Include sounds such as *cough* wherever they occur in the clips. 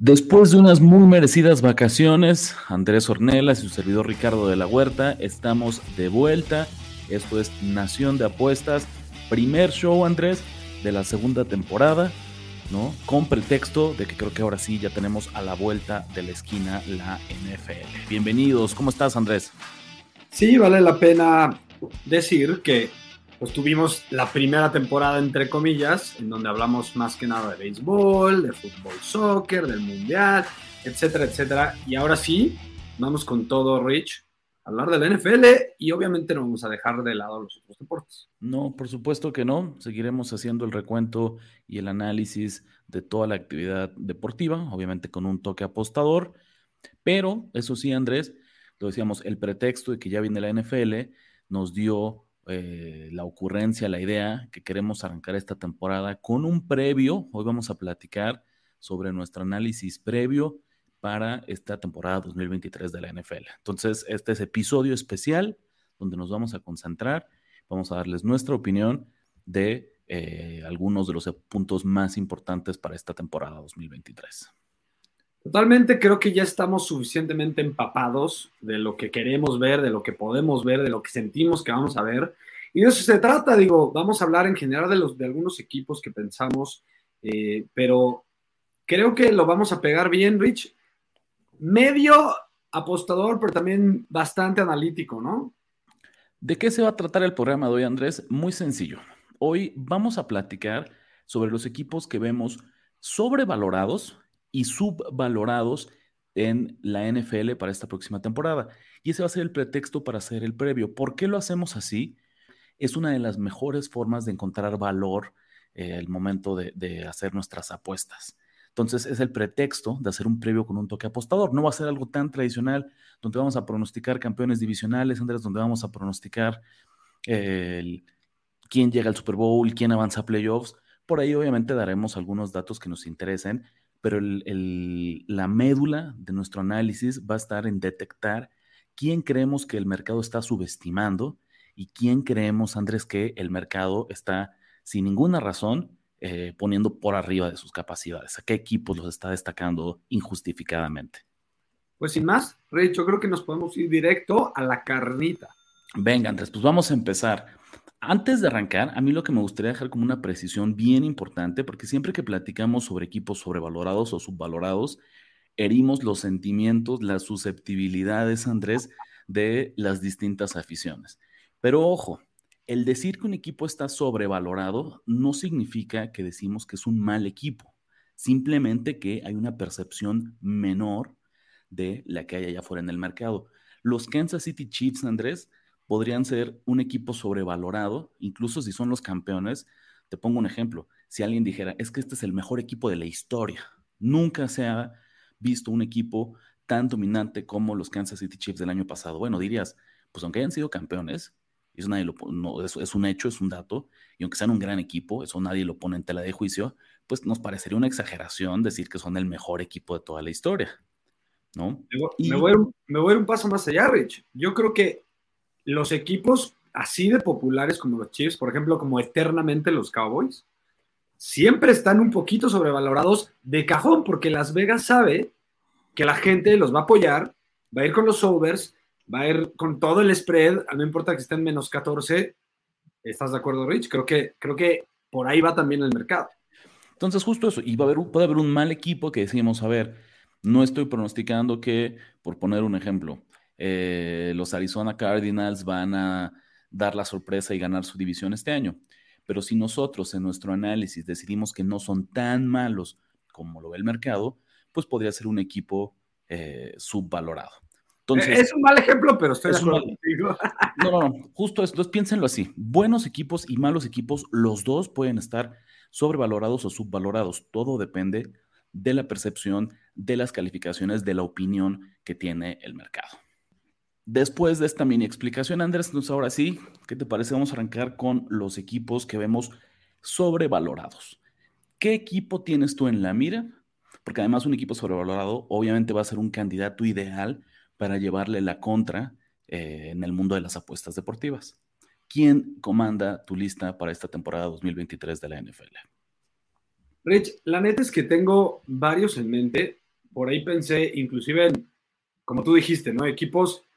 Después de unas muy merecidas vacaciones, Andrés Ornelas y su servidor Ricardo de la Huerta estamos de vuelta. Esto es Nación de Apuestas, primer show, Andrés, de la segunda temporada, ¿no? Con pretexto de que creo que ahora sí ya tenemos a la vuelta de la esquina la NFL. Bienvenidos, ¿cómo estás, Andrés? Sí, vale la pena decir que pues tuvimos la primera temporada, entre comillas, en donde hablamos más que nada de béisbol, de fútbol, soccer, del mundial, etcétera, etcétera. Y ahora sí, vamos con todo, Rich, a hablar de la NFL y obviamente no vamos a dejar de lado los otros deportes. No, por supuesto que no. Seguiremos haciendo el recuento y el análisis de toda la actividad deportiva, obviamente con un toque apostador. Pero, eso sí, Andrés, lo decíamos, el pretexto de que ya viene la NFL nos dio eh, la ocurrencia, la idea que queremos arrancar esta temporada con un previo. Hoy vamos a platicar sobre nuestro análisis previo para esta temporada 2023 de la NFL. Entonces, este es episodio especial donde nos vamos a concentrar, vamos a darles nuestra opinión de eh, algunos de los puntos más importantes para esta temporada 2023. Totalmente, creo que ya estamos suficientemente empapados de lo que queremos ver, de lo que podemos ver, de lo que sentimos que vamos a ver. Y de eso se trata, digo, vamos a hablar en general de, los, algunos equipos que pensamos, eh, pero creo que lo vamos a pegar bien, Rich. Medio apostador, pero también bastante analítico, ¿no? ¿De qué se va a tratar el programa de hoy, Andrés? Muy sencillo. Hoy vamos a platicar sobre los equipos que vemos sobrevalorados y subvalorados en la NFL para esta próxima temporada. Y ese va a ser el pretexto para hacer el previo. ¿Por qué lo hacemos así? Es una de las mejores formas de encontrar valor eh, al momento de, hacer nuestras apuestas. Entonces es el pretexto de hacer un previo con un toque apostador. No va a ser algo tan tradicional donde vamos a pronosticar campeones divisionales, Andrés, donde vamos a pronosticar eh, quién llega al Super Bowl, quién avanza a playoffs. Por ahí obviamente daremos algunos datos que nos interesen, pero la médula de nuestro análisis va a estar en detectar quién creemos que el mercado está subestimando y quién creemos, Andrés, que el mercado está sin ninguna razón eh, poniendo por arriba de sus capacidades. ¿A qué equipos los está destacando injustificadamente? Pues sin más, Rey, yo creo que nos podemos ir directo a la carnita. Venga, Andrés, pues vamos a empezar. Antes de arrancar, a mí lo que me gustaría dejar como una precisión bien importante, porque siempre que platicamos sobre equipos sobrevalorados o subvalorados, herimos los sentimientos, las susceptibilidades, Andrés, de las distintas aficiones. Pero ojo, el decir que un equipo está sobrevalorado no significa que decimos que es un mal equipo, simplemente que hay una percepción menor de la que hay allá afuera en el mercado. Los Kansas City Chiefs, Andrés, podrían ser un equipo sobrevalorado, incluso si son los campeones. Te pongo un ejemplo. Si alguien dijera, es que este es el mejor equipo de la historia, nunca se ha visto un equipo tan dominante como los Kansas City Chiefs del año pasado. Bueno, dirías, pues aunque hayan sido campeones, eso nadie lo, no, es, es, un hecho, es un dato, y aunque sean un gran equipo, eso nadie lo pone en tela de juicio, pues nos parecería una exageración decir que son el mejor equipo de toda la historia, ¿no? Me voy, me voy a ir un paso más allá, Rich. Yo creo que los equipos así de populares como los Chiefs, por ejemplo, como eternamente los Cowboys, siempre están un poquito sobrevalorados de cajón, porque Las Vegas sabe que la gente los va a apoyar, va a ir con los overs, va a ir con todo el spread, no importa que estén menos 14. ¿Estás de acuerdo, Rich? Creo que, creo que por ahí va también el mercado. Entonces, justo eso, y va a haber, puede haber un mal equipo que decimos, a ver, no estoy pronosticando que, por poner un ejemplo, eh, los Arizona Cardinals van a dar la sorpresa y ganar su división este año. Pero si nosotros en nuestro análisis decidimos que no son tan malos como lo ve el mercado, pues podría ser un equipo eh, subvalorado. Entonces, es un mal ejemplo, pero estoy de acuerdo *laughs* No, no, no, justo esto, entonces piénsenlo así. Buenos equipos y malos equipos, los dos pueden estar sobrevalorados o subvalorados. Todo depende de la percepción, de las calificaciones, de la opinión que tiene el mercado. Después de esta mini explicación, Andrés, entonces ahora sí, ¿qué te parece? Vamos a arrancar con los equipos que vemos sobrevalorados. ¿Qué equipo tienes tú en la mira? Porque además un equipo sobrevalorado obviamente va a ser un candidato ideal para llevarle la contra eh, en el mundo de las apuestas deportivas. ¿Quién comanda tu lista para esta temporada 2023 de la NFL? Rich, la neta es que tengo varios en mente. Por ahí pensé inclusive en, como tú dijiste, ¿no? Equipos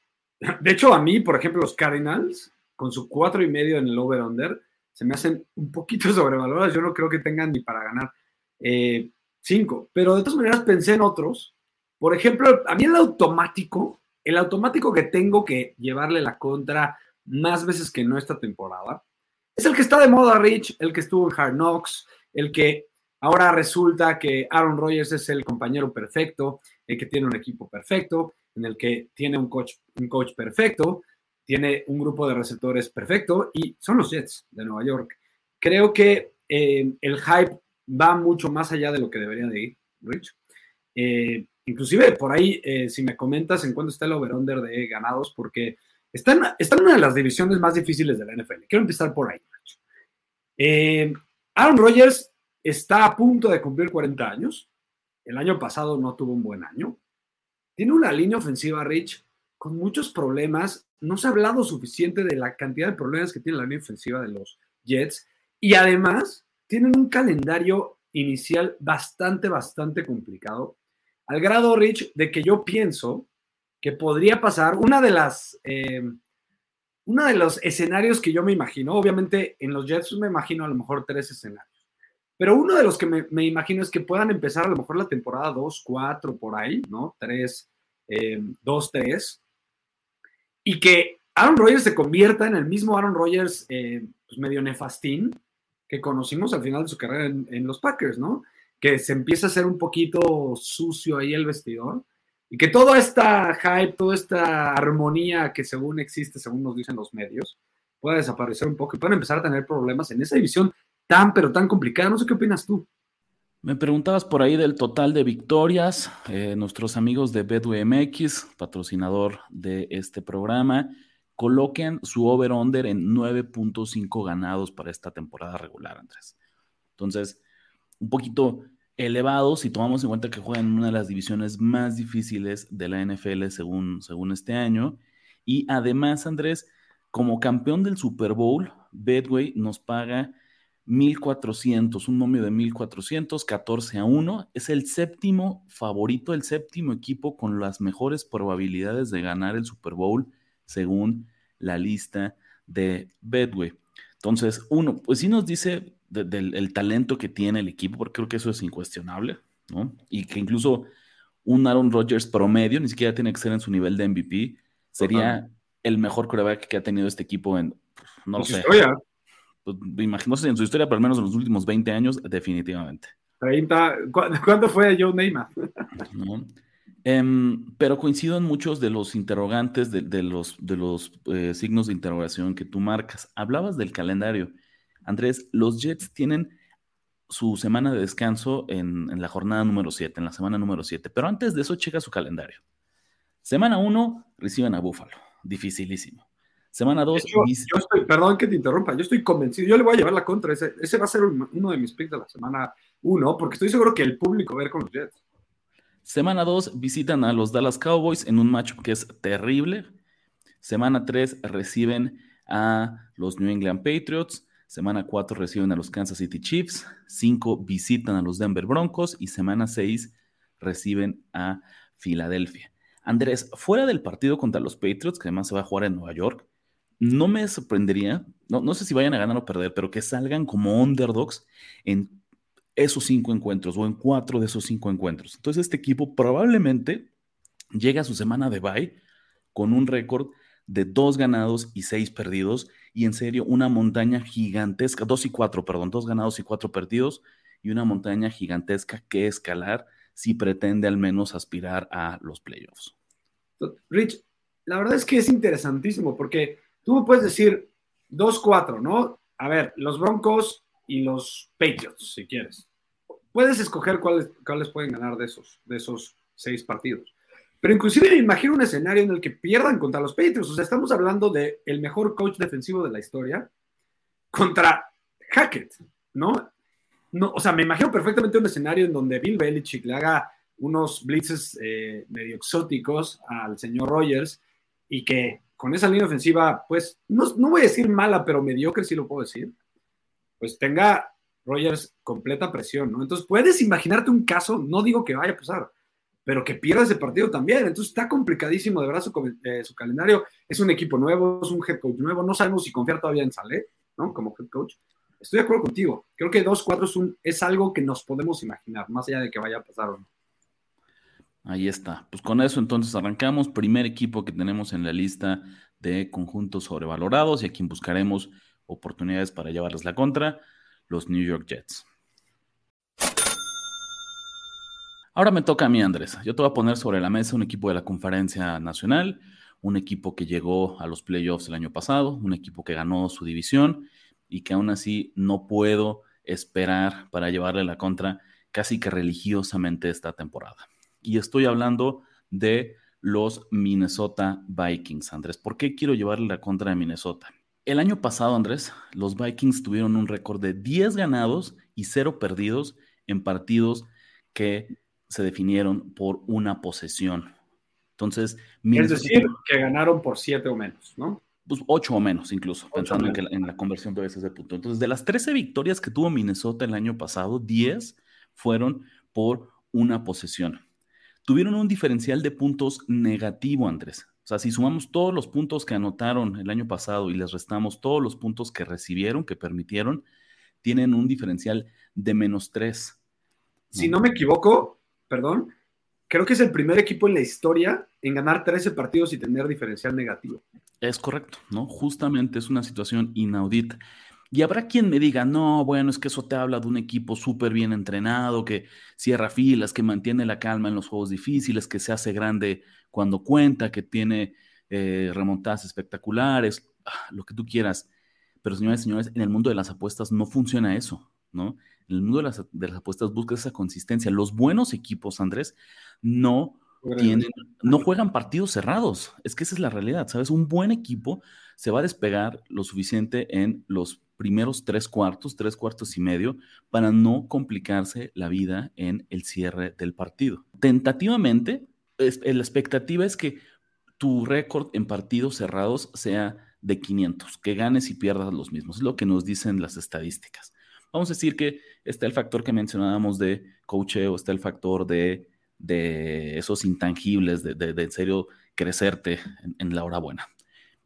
de hecho, a mí, por ejemplo, los Cardinals, con su cuatro y medio en el over-under, se me hacen un poquito *laughs* sobrevalorados. Yo no creo que tengan ni para ganar eh, cinco. Pero de todas maneras pensé en otros. Por ejemplo, a mí el automático, el automático que tengo que llevarle la contra más veces que no esta temporada, es el que está de moda, Rich, el que estuvo en Hard Knocks, el que ahora resulta que Aaron Rodgers es el compañero perfecto, el que tiene un equipo perfecto, en el que tiene un coach, un coach perfecto, tiene un grupo de receptores perfecto y son los Jets de Nueva York. Creo que eh, el hype va mucho más allá de lo que debería de ir, Rich. Eh, inclusive por ahí, eh, si me comentas en cuándo está el over-under de ganados, porque está en, está en, una de las divisiones más difíciles de la NFL. Quiero empezar por ahí. Rich. Aaron Rodgers está a punto de cumplir 40 años. El año pasado no tuvo un buen año. Tiene una línea ofensiva, Rich, con muchos problemas. No se ha hablado suficiente de la cantidad de problemas que tiene la línea ofensiva de los Jets. Y además, tienen un calendario inicial bastante, bastante complicado. Al grado, Rich, de que yo pienso que podría pasar una de las... Eh, uno de los escenarios que yo me imagino, obviamente en los Jets me imagino a lo mejor tres escenarios. Pero uno de los que me, imagino es que puedan empezar a lo mejor la temporada 2, 4, por ahí, ¿no? 3, 2, 3. Y que Aaron Rodgers se convierta en el mismo Aaron Rodgers eh, pues medio nefastín que conocimos al final de su carrera en, los Packers, ¿no? Que se empieza a hacer un poquito sucio ahí el vestidor y que toda esta hype, toda esta armonía que según existe, según nos dicen los medios, pueda desaparecer un poco y puedan empezar a tener problemas en esa división tan, pero tan complicada. No sé qué opinas tú. Me preguntabas por ahí del total de victorias. Eh, nuestros amigos de BetWMX, patrocinador de este programa, coloquen su over-under en 9.5 ganados para esta temporada regular, Andrés. Entonces, un poquito elevado si tomamos en cuenta que juegan en una de las divisiones más difíciles de la NFL según, según este año. Y además, Andrés, como campeón del Super Bowl, Betway nos paga 1400, un momio de 1400, 14 a 1. Es el séptimo favorito, el séptimo equipo con las mejores probabilidades de ganar el Super Bowl según la lista de Bedway. Entonces, uno, pues sí nos dice del talento que tiene el equipo, porque creo que eso es incuestionable, ¿no? Y que incluso un Aaron Rodgers promedio, ni siquiera tiene que ser en su nivel de MVP, sería el mejor coreback que ha tenido este equipo en, pues, no lo sé. Pues, no sé en su historia, pero al menos en los últimos 20 años, definitivamente. 30, ¿cuándo fue Joe Neymar? *laughs* Em, pero coincido en muchos de los interrogantes, de, los, de los eh, signos de interrogación que tú marcas. Hablabas del calendario. Andrés, los Jets tienen su semana de descanso en, en la jornada número 7, en la semana número 7. Pero antes de eso, checa su calendario. Semana 1, reciben a Buffalo. Dificilísimo. Semana 2. Yo, estoy, perdón que te interrumpa, yo estoy convencido, yo le voy a llevar la contra, ese, ese va a ser uno de mis picks de la semana 1, porque estoy seguro que el público va a ver con los Jets. Semana 2 visitan a los Dallas Cowboys en un matchup que es terrible. Semana 3 reciben a los New England Patriots. Semana 4 reciben a los Kansas City Chiefs. 5 visitan a los Denver Broncos. Y semana 6 reciben a Filadelfia. Andrés, fuera del partido contra los Patriots, que además se va a jugar en Nueva York, no me sorprendería, no, no sé si vayan a ganar o perder, pero que salgan como underdogs en esos cinco encuentros o en cuatro de esos cinco encuentros. Entonces este equipo probablemente llega a su semana de bye con un récord de dos ganados y seis perdidos y en serio una montaña gigantesca, dos y cuatro, perdón, dos ganados y cuatro perdidos y una montaña gigantesca que escalar si pretende al menos aspirar a los playoffs. Rich, la verdad es que es interesantísimo porque tú puedes decir 2-4, ¿no? A ver, los Broncos y los Patriots, si quieres. Puedes escoger cuáles, cuáles pueden ganar de esos, de esos seis partidos. Pero inclusive me imagino un escenario en el que pierdan contra los Patriots. O sea, estamos hablando del el mejor coach defensivo de la historia contra Hackett, ¿no? no, o sea, me imagino perfectamente un escenario en donde Bill Belichick le haga unos blitzes eh, medio exóticos al señor Rogers y que con esa línea ofensiva, pues, no, no, voy a decir mala, pero mediocre sí lo puedo decir, pues tenga Rogers completa presión, ¿no? Entonces, puedes imaginarte un caso, no digo que vaya a pasar, pero que pierda ese partido también. Entonces, está complicadísimo de verdad su, eh, calendario. Es un equipo nuevo, es un head coach nuevo, no sabemos si confiar todavía en Saleh, ¿no? Como head coach. Estoy de acuerdo contigo. Creo que 2-4 es, es algo que nos podemos imaginar, más allá de que vaya a pasar o no. Ahí está. Pues con eso entonces arrancamos. Primer equipo que tenemos en la lista de conjuntos sobrevalorados y a quien buscaremos oportunidades para llevarles la contra, los New York Jets. Ahora me toca a mí, Andrés. Yo te voy a poner sobre la mesa un equipo de la Conferencia Nacional, un equipo que llegó a los playoffs el año pasado, un equipo que ganó su división y que aún así no puedo esperar para llevarle la contra casi que religiosamente esta temporada. Y estoy hablando de los Minnesota Vikings, Andrés. ¿Por qué quiero llevarle la contra de Minnesota? El año pasado, Andrés, los Vikings tuvieron un récord de 10 ganados y 0 perdidos en partidos que se definieron por una posesión. Entonces, Minnesota, es decir, que ganaron por 7 o menos, ¿no? pues 8 o menos incluso, pensando En, que, en, la conversión de veces de punto. Entonces, de las 13 victorias que tuvo Minnesota el año pasado, 10 fueron por una posesión. Tuvieron un diferencial de puntos negativo, Andrés. O sea, si sumamos todos los puntos que anotaron el año pasado y les restamos todos los puntos que recibieron, que permitieron, tienen un diferencial de menos 3. Si no me equivoco, perdón, creo que es el primer equipo en la historia en ganar 13 partidos y tener diferencial negativo. Es correcto, ¿no? Justamente es una situación inaudita. Y habrá quien me diga, no, bueno, es que eso te habla de un equipo súper bien entrenado, que cierra filas, que mantiene la calma en los juegos difíciles, que se hace grande cuando cuenta, que tiene eh, remontadas espectaculares, ah, lo que tú quieras. Pero señores y señores, en el mundo de las apuestas no funciona eso, ¿no? En el mundo de las, de las apuestas busca esa consistencia. Los buenos equipos, Andrés, no tienen, no juegan partidos cerrados. Es que esa es la realidad, ¿sabes? Un buen equipo se va a despegar lo suficiente en los primeros tres cuartos, tres cuartos y medio, para no complicarse la vida en el cierre del partido. Tentativamente, la expectativa es que tu récord en partidos cerrados sea de 500, que ganes y pierdas los mismos. Es lo que nos dicen las estadísticas. Vamos a decir que está el factor que mencionábamos de coacheo, está el factor de, de esos intangibles, de, de, en serio crecerte en, la hora buena.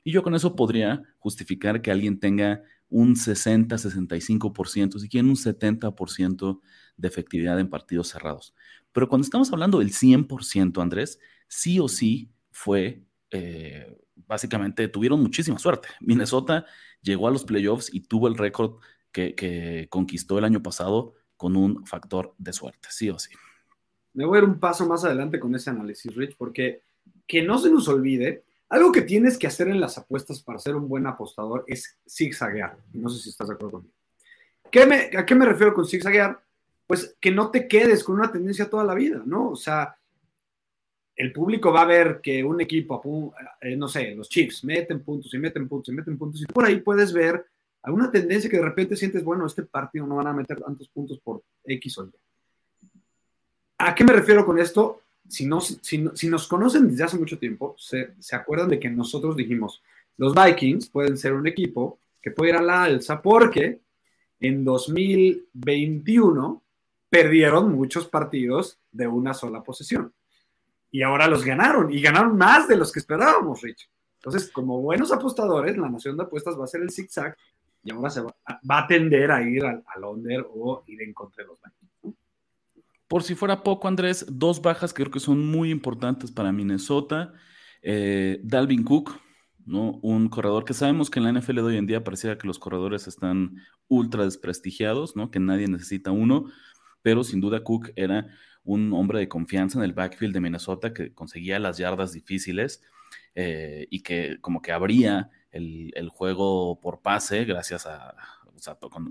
Y yo con eso podría justificar que alguien tenga un 60, 65%, si quieren un 70% de efectividad en partidos cerrados. Pero cuando estamos hablando del 100%, Andrés, sí o sí fue, eh, básicamente tuvieron muchísima suerte. Minnesota llegó a los playoffs y tuvo el récord que, conquistó el año pasado con un factor de suerte, sí o sí. Me voy a ir un paso más adelante con ese análisis, Rich, porque que no se nos olvide, algo que tienes que hacer en las apuestas para ser un buen apostador es zigzaguear. No sé si estás de acuerdo conmigo. ¿A qué me refiero con zigzaguear? Pues que no te quedes con una tendencia toda la vida, ¿no? O sea, el público va a ver que un equipo, eh, no sé, los Chiefs meten puntos y meten puntos y meten puntos, y por ahí puedes ver alguna tendencia que de repente sientes, bueno, este partido no van a meter tantos puntos por X o Y. ¿A qué me refiero con esto? Si, no, si, si nos conocen desde hace mucho tiempo, se, se, acuerdan de que nosotros dijimos, los Vikings pueden ser un equipo que puede ir a la alza porque en 2021 perdieron muchos partidos de una sola posesión. Y ahora los ganaron, y ganaron más de los que esperábamos, Rich. Entonces, como buenos apostadores, la nación de apuestas va a ser el zigzag y ahora se va, a tender a ir al, al under o ir en contra de los Vikings. Por si fuera poco, Andrés, dos bajas que creo que son muy importantes para Minnesota. Eh, Dalvin Cook, ¿no? Un corredor que sabemos que en la NFL de hoy en día parecía que los corredores están ultra desprestigiados, ¿no? Que nadie necesita uno, pero sin duda Cook era un hombre de confianza en el backfield de Minnesota que conseguía las yardas difíciles. eh, y que como que abría el, juego por pase gracias a,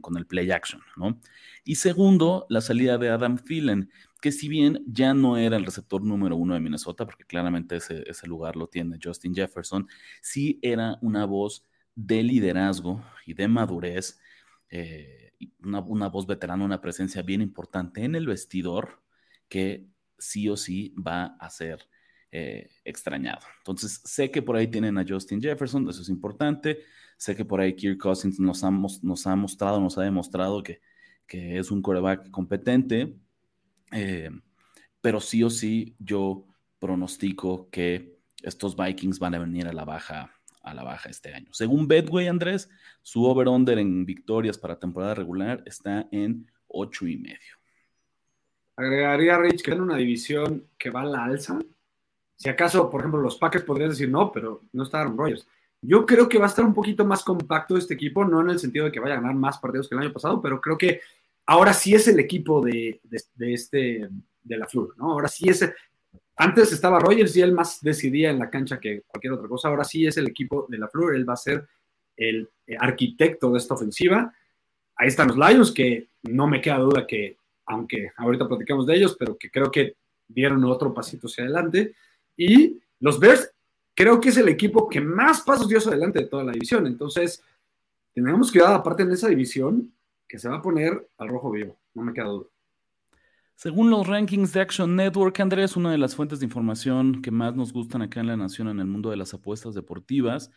con, el play action, ¿no? Y segundo, la salida de Adam Thielen, que si bien ya no era el receptor número uno de Minnesota, porque claramente ese, lugar lo tiene Justin Jefferson, sí era una voz de liderazgo y de madurez, eh, una, una, voz veterana, una presencia bien importante en el vestidor que sí o sí va a ser eh, extrañado. Entonces, sé que por ahí tienen a Justin Jefferson, eso es importante. Sé que por ahí Kirk Cousins nos ha, mostrado, nos ha demostrado que, que es un coreback competente. Eh, pero sí o sí, yo pronostico que estos Vikings van a venir a la baja a la baja este año. Según Bedway, Andrés, su over-under en victorias para temporada regular está en ocho y medio. Agregaría, Rich, que en una división que va a la alza. Si acaso, por ejemplo, los Packers podrían decir no, pero no está Aaron Rodgers. Yo creo que va a estar un poquito más compacto este equipo, no en el sentido de que vaya a ganar más partidos que el año pasado, pero creo que ahora sí es el equipo de, este, de la Flur, ¿no? Ahora sí es, antes estaba Rogers y él más decidía en la cancha que cualquier otra cosa, ahora sí es el equipo de la Flur, él va a ser el arquitecto de esta ofensiva. Ahí están los Lions, que no me queda duda que, aunque ahorita platicamos de ellos, pero que creo que dieron otro pasito hacia adelante. Y los Bears, creo que es el equipo que más pasos dio adelante de toda la división. Entonces, tenemos dar aparte en esa división que se va a poner al rojo vivo, no me queda duda. Según los rankings de Action Network, Andrés, una de las fuentes de información que más nos gustan acá en la nación en el mundo de las apuestas deportivas,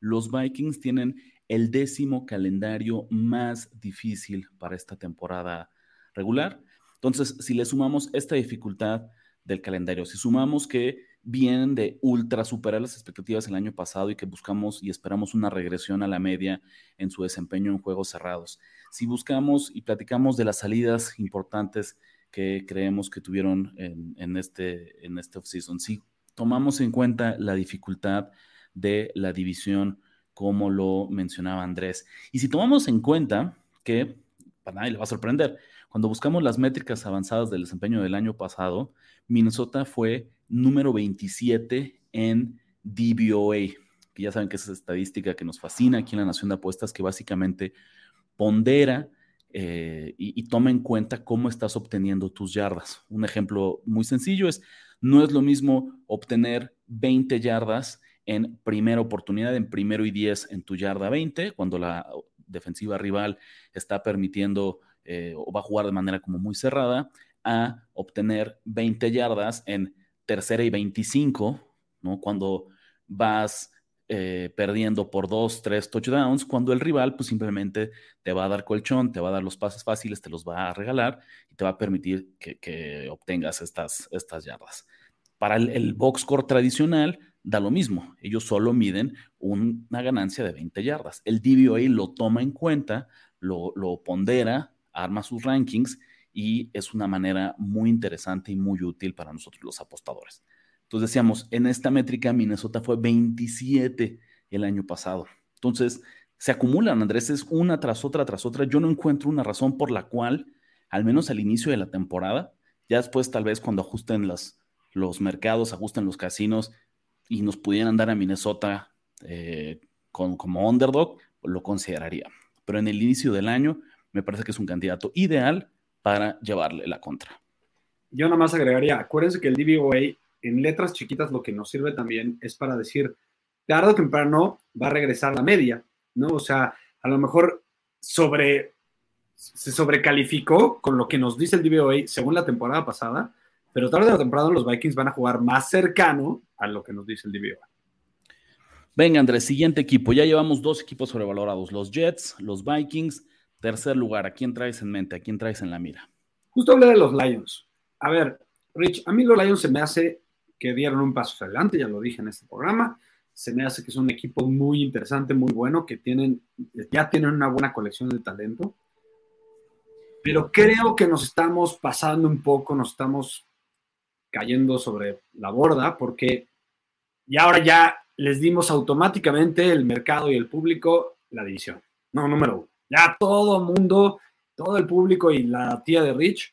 los Vikings tienen el décimo calendario más difícil para esta temporada regular. Entonces, si le sumamos esta dificultad del calendario, si sumamos que vienen de ultra superar las expectativas el año pasado y que buscamos y esperamos una regresión a la media en su desempeño en juegos cerrados. Si buscamos y platicamos de las salidas importantes que creemos que tuvieron en, este, en este offseason, si tomamos en cuenta la dificultad de la división, como lo mencionaba Andrés, y si tomamos en cuenta que, para nadie le va a sorprender, cuando buscamos las métricas avanzadas del desempeño del año pasado, Minnesota fue número 27 en DBOA, que ya saben que es esa estadística que nos fascina aquí en la Nación de Apuestas, que básicamente pondera eh, y, toma en cuenta cómo estás obteniendo tus yardas. Un ejemplo muy sencillo es, no es lo mismo obtener 20 yardas en primera oportunidad, en primero y 10 en tu yarda 20, cuando la defensiva rival está permitiendo eh, o va a jugar de manera como muy cerrada, a obtener 20 yardas en tercera y 25, ¿no? Cuando vas eh, perdiendo por dos, tres touchdowns, cuando el rival pues simplemente te va a dar colchón, te va a dar los pases fáciles, te los va a regalar y te va a permitir que, obtengas estas, estas yardas. Para el, box score tradicional da lo mismo, ellos solo miden una ganancia de 20 yardas. El DVOA lo toma en cuenta, lo, lo pondera, arma sus rankings y es una manera muy interesante y muy útil para nosotros los apostadores. Entonces decíamos, en esta métrica Minnesota fue 27 el año pasado. Entonces, se acumulan, Andrés, es una tras otra, tras otra. Yo no encuentro una razón por la cual, al menos al inicio de la temporada, ya después tal vez cuando ajusten los mercados, ajusten los casinos y nos pudieran dar a Minnesota eh, como underdog, lo consideraría. Pero en el inicio del año me parece que es un candidato ideal para llevarle la contra. Yo nada más agregaría, acuérdense que el DVOA en letras chiquitas lo que nos sirve también es para decir, tarde o temprano va a regresar la media, ¿no? O sea, a lo mejor sobre, se sobrecalificó con lo que nos dice el DVOA según la temporada pasada, pero tarde o temprano los Vikings van a jugar más cercano a lo que nos dice el DVOA. Venga, Andrés, siguiente equipo. Ya llevamos dos equipos sobrevalorados, los Jets, los Vikings. Tercer lugar, ¿a quién traes en mente? ¿A quién traes en la mira? Justo hablé de los Lions. A ver, Rich, a mí los Lions se me hace que dieron un paso adelante, ya lo dije en este programa. Se me hace que es un equipo muy interesante, muy bueno, que tienen, ya tienen una buena colección de talento. Pero creo que nos estamos pasando un poco, nos estamos cayendo sobre la borda, porque y ahora ya les dimos automáticamente el mercado y el público la división. No, número uno. Ya todo mundo, todo el público y la tía de Rich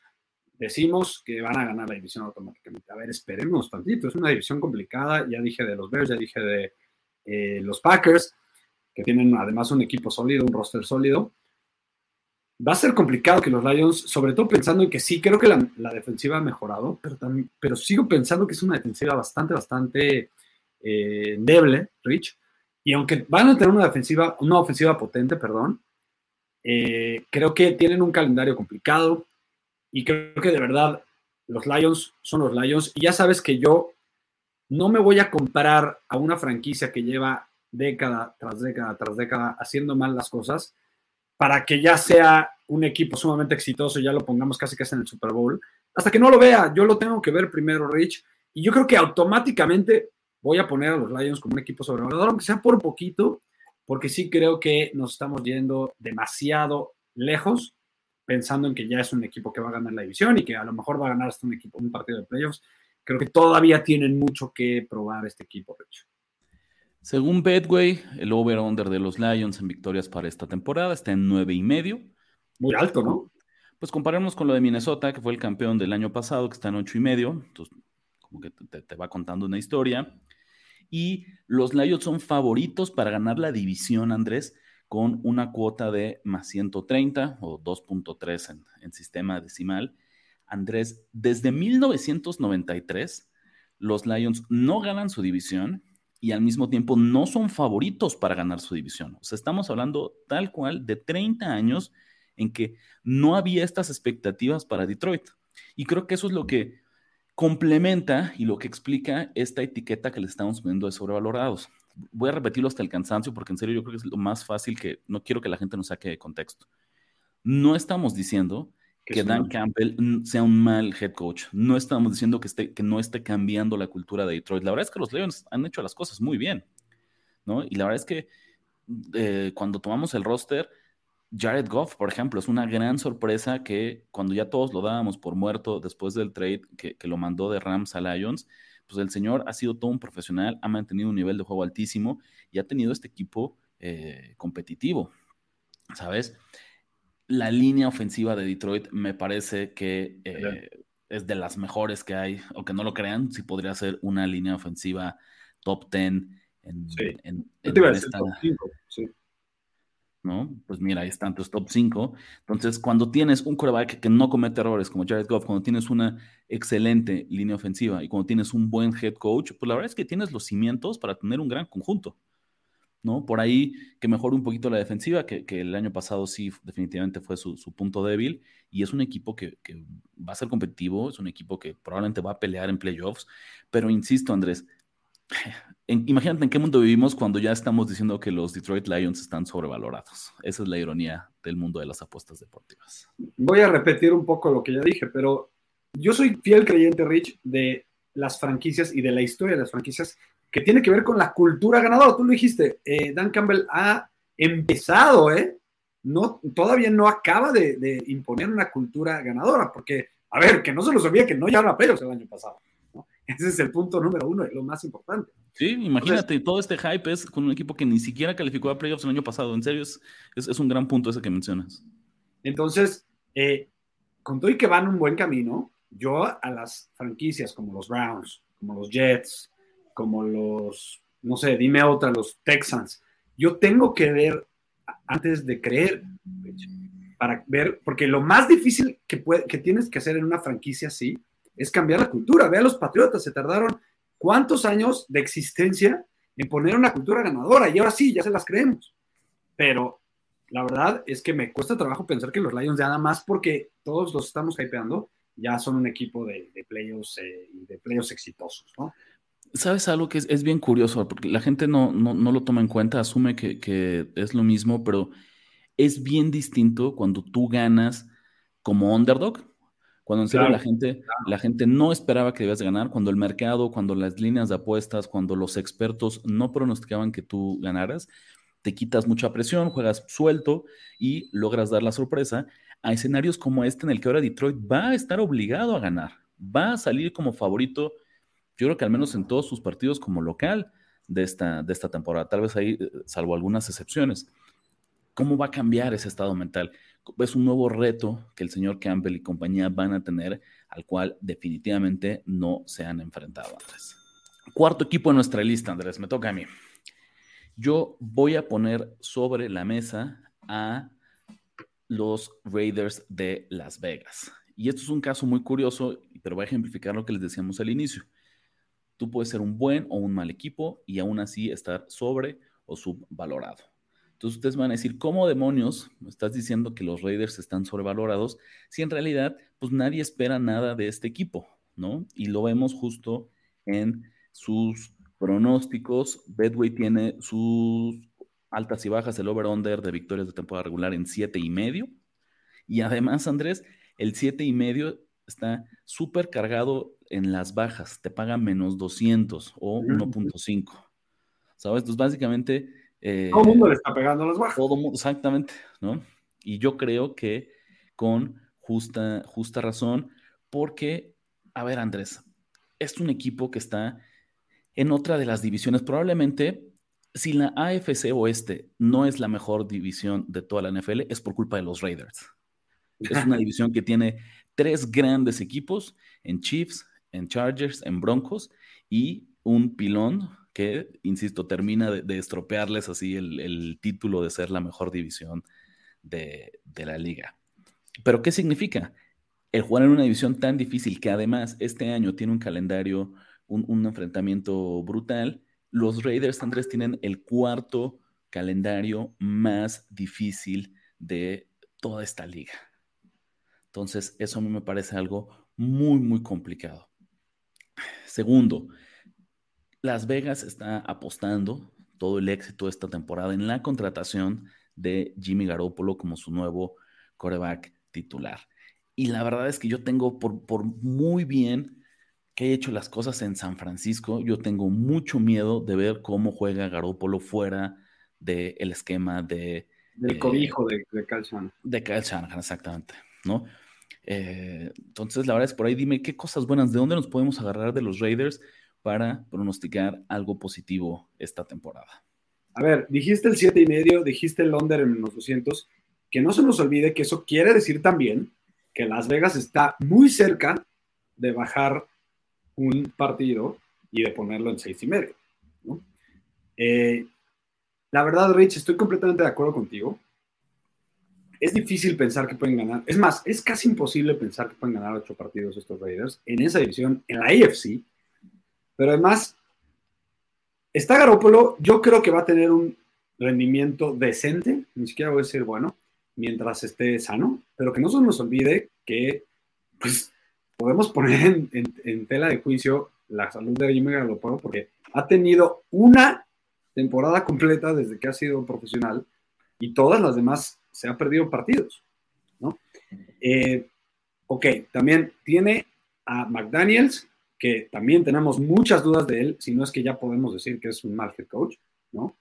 decimos que van a ganar la división automáticamente. A ver, esperemos tantito, es una división complicada, ya dije de los Bears, ya dije de eh, los Packers, que tienen además un equipo sólido, un roster sólido. Va a ser complicado que los Lions, sobre todo pensando en que sí, creo que la, defensiva ha mejorado, pero, pero sigo pensando que es una defensiva bastante, bastante eh, endeble, Rich. Y aunque van a tener una defensiva, una ofensiva potente, perdón, eh, creo que tienen un calendario complicado y creo que de verdad los Lions son los Lions. Y ya sabes que yo no me voy a comparar a una franquicia que lleva década tras década tras década haciendo mal las cosas para que ya sea un equipo sumamente exitoso y ya lo pongamos casi casi en el Super Bowl. Hasta que no lo vea, yo lo tengo que ver primero, Rich. Y yo creo que automáticamente voy a poner a los Lions como un equipo sobrevalorado, aunque sea por poquito, porque sí creo que nos estamos yendo demasiado lejos, pensando en que ya es un equipo que va a ganar la división y que a lo mejor va a ganar hasta un equipo, un partido de playoffs. Creo que todavía tienen mucho que probar este equipo, Rich. Según Bedway, el over-under de los Lions en victorias para esta temporada está en nueve y medio. Muy alto, ¿no? Pues comparemos con lo de Minnesota, que fue el campeón del año pasado, que está en ocho y medio. Entonces, como que te, te va contando una historia. Y los Lions son favoritos para ganar la división, Andrés, con una cuota de más 130 o 2.3 en, sistema decimal. Andrés, desde 1993, los Lions no ganan su división y al mismo tiempo no son favoritos para ganar su división. O sea, estamos hablando tal cual de 30 años en que no había estas expectativas para Detroit. Y creo que eso es lo que complementa y lo que explica esta etiqueta que le estamos poniendo de sobrevalorados. Voy a repetirlo hasta el cansancio porque en serio yo creo que es lo más fácil que no quiero que la gente nos saque de contexto. No estamos diciendo que Dan Campbell sea un mal head coach. No estamos diciendo que, esté, que no esté cambiando la cultura de Detroit. La verdad es que los Lions han hecho las cosas muy bien, ¿no? Y la verdad es que eh, cuando tomamos el roster, Jared Goff, por ejemplo, es una gran sorpresa que cuando ya todos lo dábamos por muerto después del trade que, lo mandó de Rams a Lions, pues el señor ha sido todo un profesional, ha mantenido un nivel de juego altísimo y ha tenido este equipo eh, competitivo, ¿sabes? La línea ofensiva de Detroit me parece que eh, es de las mejores que hay, aunque no lo crean, sí podría ser una línea ofensiva top 10 en, sí. en, esta... sí. ¿No? Pues mira, ahí están tus top 5. Entonces, cuando tienes un quarterback que no comete errores como Jared Goff, cuando tienes una excelente línea ofensiva y cuando tienes un buen head coach, pues la verdad es que tienes los cimientos para tener un gran conjunto, ¿no? Por ahí que mejore un poquito la defensiva, que, el año pasado sí definitivamente fue su, punto débil, y es un equipo que, que va a ser competitivo, es un equipo que probablemente va a pelear en playoffs, pero insisto, Andrés, imagínate en qué mundo vivimos cuando ya estamos diciendo que los Detroit Lions están sobrevalorados. Esa es la ironía del mundo de las apuestas deportivas. Voy a repetir un poco lo que ya dije, pero yo soy fiel creyente, Rich, de las franquicias y de la historia de las franquicias que tiene que ver con la cultura ganadora. Tú lo dijiste, eh, Dan Campbell ha empezado, ¿eh? No, todavía no acaba de, imponer una cultura ganadora, porque, a ver, que no se lo sabía que no llegaron a el año pasado. Ese es el punto número uno, lo más importante. Sí, imagínate, todo este hype es con un equipo que ni siquiera calificó a playoffs el año pasado. En serio, es, es, un gran punto ese que mencionas. Entonces, eh, con todo y que van un buen camino, yo a las franquicias como los Browns, como los Jets, como los, no sé, dime otra, los Texans, yo tengo que ver antes de creer, para ver, porque lo más difícil que, que tienes que hacer en una franquicia así es cambiar la cultura. Ve a los Patriotas, se tardaron cuántos años de existencia en poner una cultura ganadora y ahora sí, ya se las creemos. Pero la verdad es que me cuesta trabajo pensar que los Lions ya nada más porque todos los estamos hypeando, ya son un equipo de, de playoffs eh, de playoffs exitosos, ¿no? ¿Sabes algo que es, bien curioso? Porque la gente no, no, lo toma en cuenta, asume que, que, es lo mismo, pero es bien distinto cuando tú ganas como underdog cuando en serio la, gente, la gente no esperaba que debías de ganar, cuando el mercado, cuando las líneas de apuestas, cuando los expertos no pronosticaban que tú ganaras, te quitas mucha presión, juegas suelto y logras dar la sorpresa a escenarios como este en el que ahora Detroit va a estar obligado a ganar, va a salir como favorito, yo creo que al menos en todos sus partidos como local de esta, de esta temporada, tal vez ahí, salvo algunas excepciones. ¿Cómo va a cambiar ese estado mental? Es un nuevo reto que el señor Campbell y compañía van a tener, al cual definitivamente no se han enfrentado antes. Cuarto equipo en nuestra lista, Andrés, me toca a mí. Yo voy a poner sobre la mesa a los Raiders de Las Vegas. Y esto es un caso muy curioso, pero voy a ejemplificar lo que les decíamos al inicio. Tú puedes ser un buen o un mal equipo y aún así estar sobre o subvalorado. Entonces ustedes van a decir, ¿cómo demonios estás diciendo que los Raiders están sobrevalorados si en realidad pues nadie espera nada de este equipo, ¿no? Y lo vemos justo en sus pronósticos. Bedway tiene sus altas y bajas, el over-under de victorias de temporada regular en siete y medio. Y además, Andrés, el siete y medio está súper cargado en las bajas, te paga menos 200 o 1.5. ¿Sabes? Entonces, básicamente eh, todo el mundo le está pegando las bajas. Todo mundo, exactamente, ¿no? Y yo creo que con justa, justa razón, porque, a ver, Andrés, es un equipo que está en otra de las divisiones. Probablemente, si la AFC Oeste no es la mejor división de toda la NFL, es por culpa de los Raiders. Es una *laughs* división que tiene tres grandes equipos en Chiefs, en Chargers, en Broncos y un pilón que, insisto, termina de, estropearles así el, título de ser la mejor división de, la liga. Pero, ¿qué significa? El jugar en una división tan difícil que además este año tiene un calendario, un, enfrentamiento brutal. Los Raiders, Andrés, tienen el cuarto calendario más difícil de toda esta liga. Entonces, eso a mí me parece algo muy, muy complicado. Segundo, las Vegas está apostando todo el éxito de esta temporada en la contratación de Jimmy Garoppolo como su nuevo coreback titular. Y la verdad es que yo tengo, por, por muy bien que he hecho las cosas en San Francisco, yo tengo mucho miedo de ver cómo juega Garoppolo fuera del esquema de... Del eh, cobijo de, de Kyle Shanahan. De Kyle Shanahan, exactamente, ¿no? Eh, entonces, la verdad es por ahí, dime qué cosas buenas, ¿de dónde nos podemos agarrar de los Raiders? Para pronosticar algo positivo esta temporada. A ver, dijiste el 7 y medio, dijiste el under en los 200, que no se nos olvide que eso quiere decir también que Las Vegas está muy cerca de bajar un partido y de ponerlo en 6 y medio. Eh, la verdad, Rich, estoy completamente de acuerdo contigo. Es difícil pensar que pueden ganar. Es más, es casi imposible pensar que pueden ganar ocho partidos estos Raiders en esa división, en la AFC, pero además, está Garópolo, yo creo que va a tener un rendimiento decente, ni siquiera voy a decir bueno, mientras esté sano, pero que no se nos olvide que pues, podemos poner en, tela de juicio la salud de Jimmy Garoppolo porque ha tenido una temporada completa desde que ha sido profesional y todas las demás se han perdido partidos, ¿no? Eh, ok, también tiene a McDaniels, que también tenemos muchas dudas de él, si no es que ya podemos decir que es un mal head coach, ¿no?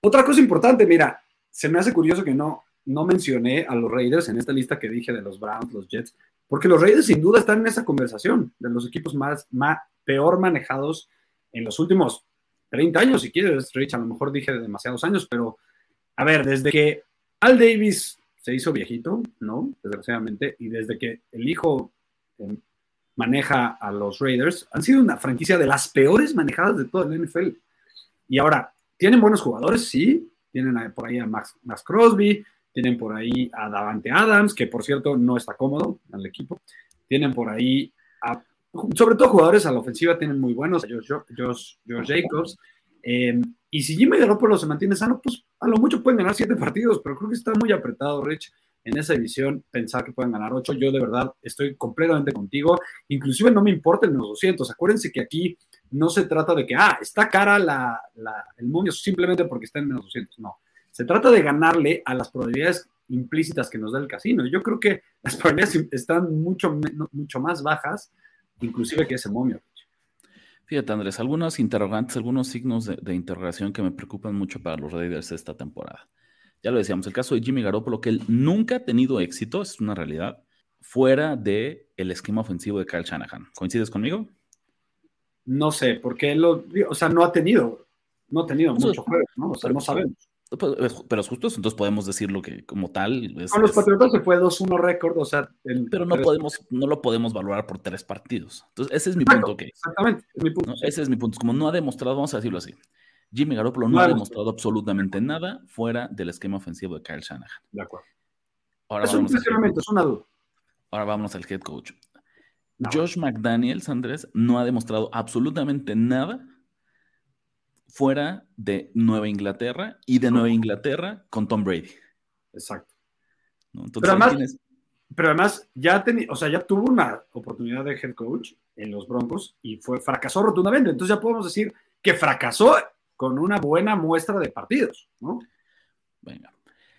Otra cosa importante, mira, se me hace curioso que no, no mencioné a los Raiders en esta lista que dije de los Browns, los Jets, porque los Raiders sin duda están en esa conversación de los equipos más, peor manejados en los últimos 30 años, si quieres, Rich, a lo mejor dije de demasiados años, pero a ver, desde que Al Davis se hizo viejito, ¿no? Desgraciadamente, y desde que el hijo em, maneja a los Raiders, han sido una franquicia de las peores manejadas de toda la NFL. Y ahora, ¿tienen buenos jugadores? Sí. Tienen por ahí a Max, Crosby, tienen por ahí a Davante Adams, que por cierto no está cómodo el equipo. Tienen por ahí a, sobre todo jugadores a la ofensiva, tienen muy buenos, a Josh, Jacobs. Eh, y si Jimmy Garoppolo se mantiene sano, pues a lo mucho pueden ganar siete partidos, pero creo que está muy apretado, Rich en esa división pensar que pueden ganar 8. Yo de verdad estoy completamente contigo. Inclusive no me importa el menos 200. Acuérdense que aquí no se trata de que, ah, está cara la, el momio simplemente porque está en menos 200. No. Se trata de ganarle a las probabilidades implícitas que nos da el casino. Yo creo que las probabilidades están mucho, mucho más bajas, inclusive que ese momio. Fíjate, Andrés, algunos interrogantes, algunos signos de, de interrogación que me preocupan mucho para los Raiders esta temporada ya lo decíamos, el caso de Jimmy Garoppolo, que él nunca ha tenido éxito, es una realidad, fuera del el esquema ofensivo de Kyle Shanahan. ¿Coincides conmigo? No sé, porque él lo, o sea, no ha tenido, no ha tenido mucho juego, ¿no? O sea, no sabemos. Pues, pero es justo entonces podemos decirlo que como tal. Con los Patriotas se fue 2-1 récord, o sea. pero no, podemos, no lo podemos valorar por tres partidos. Entonces, ese es mi punto. Que, exactamente, es mi punto. Ese es mi punto. Como no ha demostrado, vamos a decirlo así. Jimmy Garoppolo no ha demostrado absolutamente nada fuera del esquema ofensivo de Kyle Shanahan. De acuerdo. Ahora es un cuestionamiento, es una duda. Ahora vamos al head coach. Josh McDaniels, Andrés, no ha demostrado absolutamente nada fuera de Nueva Inglaterra y de Nueva Inglaterra con Tom Brady. Exacto. pero, además, ya, o sea, ya tuvo una oportunidad de head coach en los Broncos y fue, fracasó rotundamente. Entonces ya podemos decir que fracasó con una buena muestra de partidos, ¿no? Venga.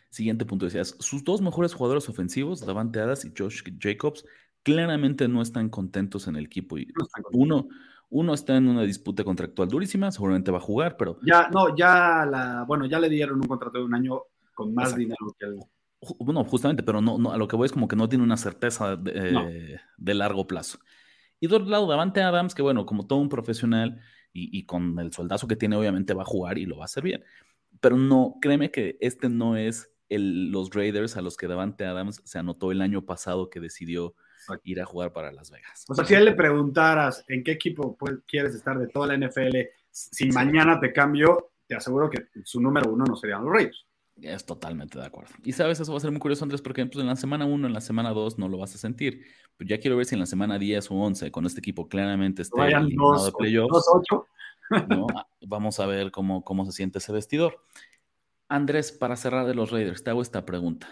Siguiente punto, decías, sus dos mejores jugadores ofensivos, Davante Adams y Josh Jacobs, claramente no están contentos en el equipo. Y uno, uno está en una disputa contractual durísima, seguramente va a jugar, pero. Ya, no, ya la, bueno, ya le dieron un contrato de un año con más dinero que el. Bueno, justamente, pero no, no, a lo que voy es como que no tiene una certeza de, largo plazo. Y de otro lado, Davante Adams, que bueno, como todo un profesional y, con el soldazo que tiene, obviamente va a jugar y lo va a hacer bien. Pero no, créeme que este no es el, los Raiders a los que Davante Adams se anotó el año pasado que decidió ir a jugar para Las Vegas. O sea, si a él le preguntaras en qué equipo quieres estar de toda la NFL, si mañana te cambio, te aseguro que su número uno no serían los Reyes. Es totalmente de acuerdo. Y sabes, eso va a ser muy curioso, Andrés, porque pues, en la semana 1, en la semana 2 no lo vas a sentir. Pero ya quiero ver si en la semana 10 o 11 con este equipo claramente esté en de playoffs. ¿no? Vamos a ver cómo, cómo se siente ese vestidor. Andrés, para cerrar de los Raiders, te hago esta pregunta.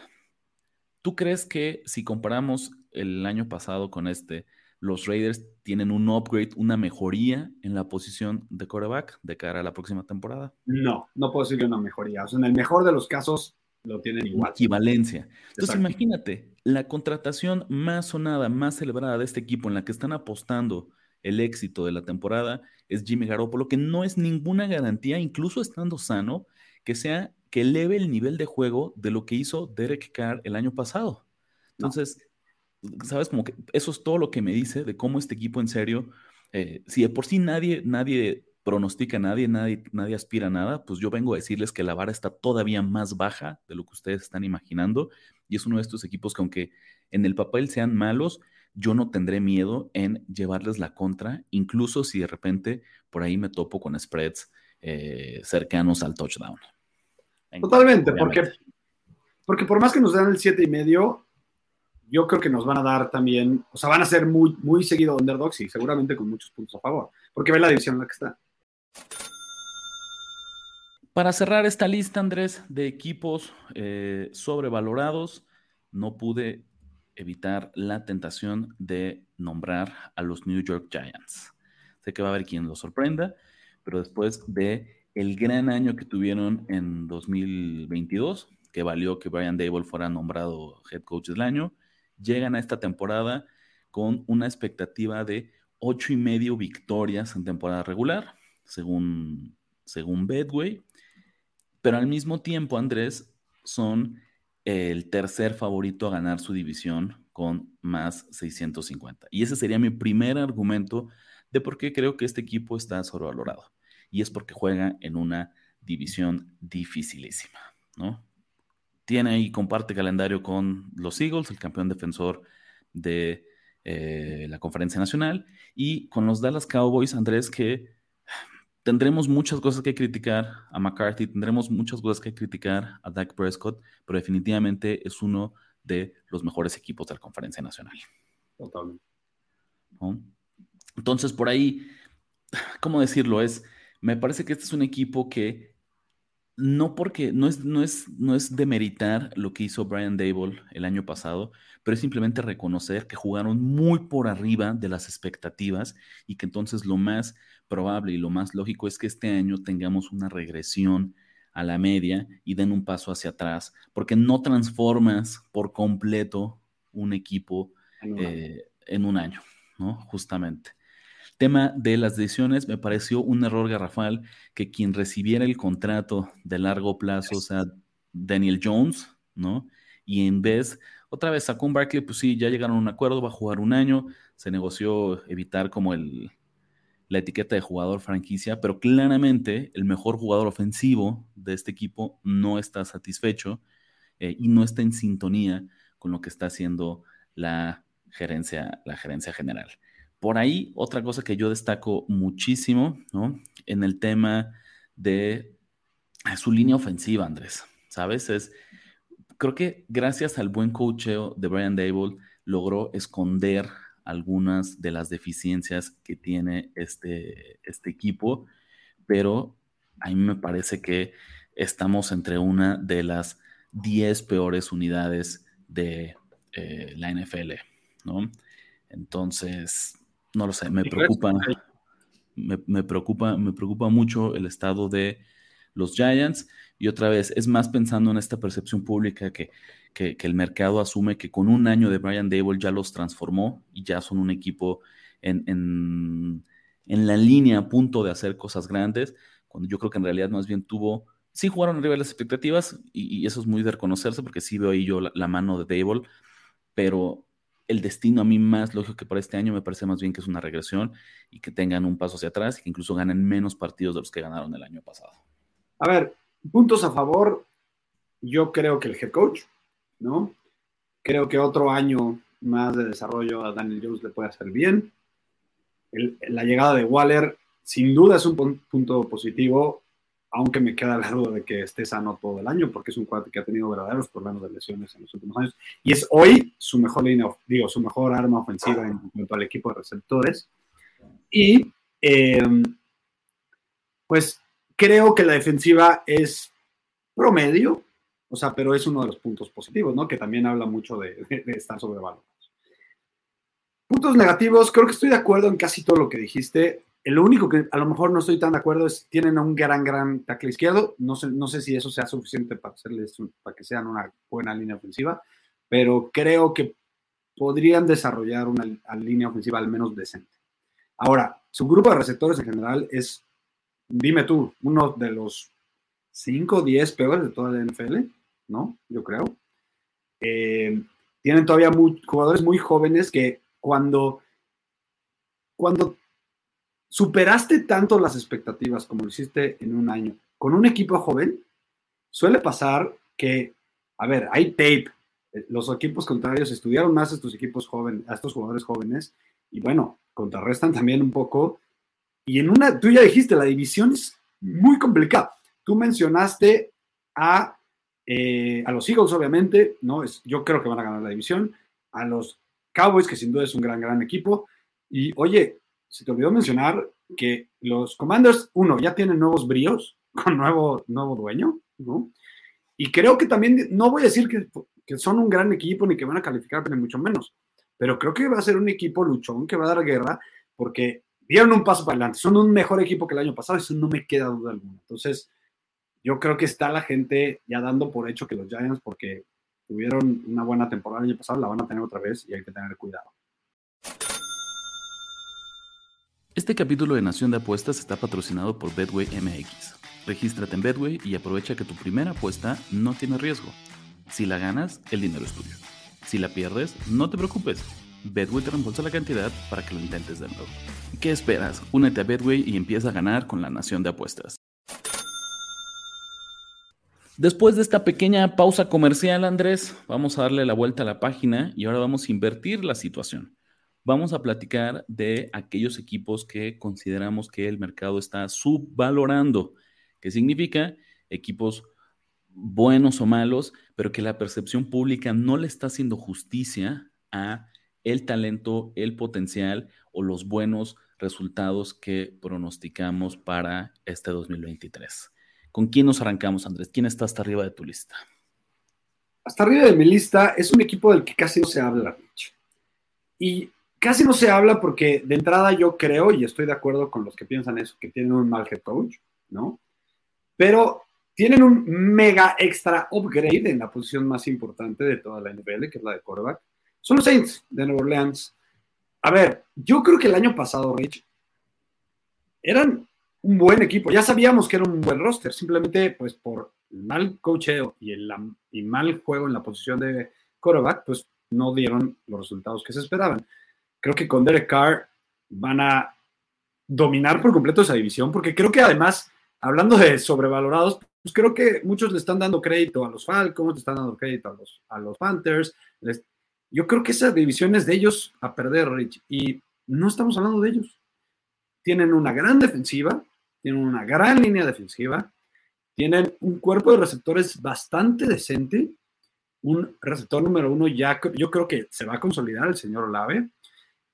¿Tú crees que si comparamos el año pasado con este, los Raiders tienen un upgrade, una mejoría en la posición de quarterback de cara a la próxima temporada? No, no puedo decirle una mejoría. O sea, en el mejor de los casos lo tienen igual. Equivalencia. Entonces, imagínate, la contratación más sonada, más celebrada de este equipo en la que están apostando el éxito de la temporada es Jimmy Garoppolo, que no es ninguna garantía, incluso estando sano, que sea que eleve el nivel de juego de lo que hizo Derek Carr el año pasado. Entonces, sabes, como que eso es todo lo que me dice de cómo este equipo en serio, eh, si de por sí nadie, nadie pronostica nadie, nadie, nadie aspira a nada, pues yo vengo a decirles que la vara está todavía más baja de lo que ustedes están imaginando y es uno de estos equipos que aunque en el papel sean malos, yo no tendré miedo en llevarles la contra, incluso si de repente por ahí me topo con spreads eh, cercanos al touchdown. Totalmente, porque, porque por más que nos den el 7 y medio, yo creo que nos van a dar también, o sea, van a ser muy, muy seguido underdogs y seguramente con muchos puntos a favor, porque ve la división en la que está. Para cerrar esta lista, Andrés, de equipos eh, sobrevalorados, no pude evitar la tentación de nombrar a los New York Giants. Sé que va a haber quien lo sorprenda, pero después de el gran año que tuvieron en 2022, que valió que Brian Dable fuera nombrado head coach del año, llegan a esta temporada con una expectativa de ocho y medio victorias en temporada regular, según, según Bedway. Pero al mismo tiempo, Andrés, son el tercer favorito a ganar su división con más 650. Y ese sería mi primer argumento de por qué creo que este equipo está sobrevalorado. Y es porque juega en una división dificilísima, ¿no? tiene y comparte calendario con los Eagles, el campeón defensor de eh, la conferencia nacional, y con los Dallas Cowboys, Andrés, que tendremos muchas cosas que criticar a McCarthy, tendremos muchas cosas que criticar a Dak Prescott, pero definitivamente es uno de los mejores equipos de la conferencia nacional. Totalmente. Entonces, por ahí, ¿cómo decirlo? Es, me parece que este es un equipo que no porque no es, no es, no es demeritar lo que hizo Brian Dable el año pasado, pero es simplemente reconocer que jugaron muy por arriba de las expectativas y que entonces lo más probable y lo más lógico es que este año tengamos una regresión a la media y den un paso hacia atrás, porque no transformas por completo un equipo en un año, eh, ¿no? Justamente. Tema de las decisiones, me pareció un error garrafal que quien recibiera el contrato de largo plazo, o sea, Daniel Jones, ¿no? Y en vez, otra vez sacó un Barkley, pues sí, ya llegaron a un acuerdo, va a jugar un año, se negoció evitar como el, la etiqueta de jugador franquicia, pero claramente el mejor jugador ofensivo de este equipo no está satisfecho eh, y no está en sintonía con lo que está haciendo la gerencia, la gerencia general. Por ahí, otra cosa que yo destaco muchísimo, ¿no? En el tema de su línea ofensiva, Andrés, ¿sabes? Es, creo que gracias al buen coacheo de Brian Dable logró esconder algunas de las deficiencias que tiene este, este equipo, pero a mí me parece que estamos entre una de las 10 peores unidades de eh, la NFL, ¿no? Entonces, no lo sé, me preocupa, me, preocupa, me preocupa mucho el estado de los Giants. Y otra vez, es más pensando en esta percepción pública que, que, el mercado asume que con un año de Brian Dable ya los transformó y ya son un equipo en, en, la línea a punto de hacer cosas grandes, cuando yo creo que en realidad más bien tuvo, sí jugaron arriba de las expectativas y, eso es muy de reconocerse porque sí veo ahí yo la, la mano de Dable, pero el destino a mí más lógico que para este año me parece más bien que es una regresión y que tengan un paso hacia atrás y que incluso ganen menos partidos de los que ganaron el año pasado. A ver, puntos a favor, yo creo que el head coach, ¿no? Creo que otro año más de desarrollo a Daniel Jones le puede hacer bien. la llegada de Waller sin duda es un punto positivo aunque me queda la duda de que esté sano todo el año, porque es un cuate que ha tenido verdaderos problemas de lesiones en los últimos años, y es hoy su mejor línea, digo, su mejor arma ofensiva en cuanto al equipo de receptores. Y em, pues creo que la defensiva es promedio, o sea, pero es uno de los puntos positivos, ¿no? Que también habla mucho de, estar sobrevalorados. Puntos negativos, creo que estoy de acuerdo en casi todo lo que dijiste. El único que a lo mejor no estoy tan de acuerdo es tienen un gran, gran tackle izquierdo. No sé, no sé si eso sea suficiente para, hacerles, para que sean una buena línea ofensiva, pero creo que podrían desarrollar una, línea ofensiva al menos decente. Ahora, su grupo de receptores en general es, dime tú, uno de los 5 o 10 peores de toda la NFL, ¿no? Yo creo. Eh, tienen todavía jugadores muy jóvenes que cuando, cuando superaste tanto las expectativas como lo hiciste en un año con un equipo joven, suele pasar que, a ver, hay tape. Eh, los equipos contrarios estudiaron más a estos equipos jóvenes, a estos jugadores jóvenes, y bueno, contrarrestan también un poco. Y en una, tú ya dijiste, la división es muy complicada. Tú mencionaste a, eh, a los Eagles, obviamente, ¿no? Es, yo creo que van a ganar la división. A los Cowboys, que sin duda es un gran, gran equipo. Y oye, se te olvidó mencionar que los Commanders, uno, ya tienen nuevos bríos *laughs* con nuevo, nuevo dueño, ¿no? Y creo que también, no voy a decir que, que son un gran equipo ni que van a calificar, ni mucho menos, pero creo que va a ser un equipo luchón que va a dar guerra porque dieron un paso para adelante. Son un mejor equipo que el año pasado, eso no me queda duda alguna. Entonces, yo creo que está la gente ya dando por hecho que los Giants, porque tuvieron una buena temporada el año pasado, la van a tener otra vez y hay que tener cuidado. Este capítulo de Nación de Apuestas está patrocinado por Bedway MX. Regístrate en Bedway y aprovecha que tu primera apuesta no tiene riesgo. Si la ganas, el dinero es tuyo. Si la pierdes, no te preocupes. Bedway te reembolsa la cantidad para que lo intentes de nuevo. ¿Qué esperas? Únete a Bedway y empieza a ganar con la Nación de Apuestas. Después de esta pequeña pausa comercial, Andrés, vamos a darle la vuelta a la página y ahora vamos a invertir la situación. Vamos a platicar de aquellos equipos que consideramos que el mercado está subvalorando, que significa equipos buenos o malos, pero que la percepción pública no le está haciendo justicia a el talento, el potencial o los buenos resultados que pronosticamos para este 2023. ¿Con quién nos arrancamos, Andrés? ¿Quién está hasta arriba de tu lista? Hasta arriba de mi lista es un equipo del que casi no se habla, Y casi no se habla porque de entrada yo creo, y estoy de acuerdo con los que piensan eso, que tienen un mal head coach, ¿no? Pero tienen un mega extra upgrade en la posición más importante de toda la NFL, que es la de quarterback. Son los Saints de Nueva Orleans. A ver, yo creo que el año pasado, Rich, eran un buen equipo. Ya sabíamos que era un buen roster, simplemente pues por mal cocheo y el mal juego en la posición de quarterback, pues no dieron los resultados que se esperaban. Creo que con Derek Carr van a dominar por completo esa división, porque creo que además, hablando de sobrevalorados, pues creo que muchos le están dando crédito a los Falcons, le están dando crédito a los, a los Panthers. yo creo que esa división es de ellos a perder, Rich, y no estamos hablando de ellos. Tienen una gran defensiva, tienen una gran línea defensiva, tienen un cuerpo de receptores bastante decente, un receptor número uno ya, yo creo que se va a consolidar el señor Olave.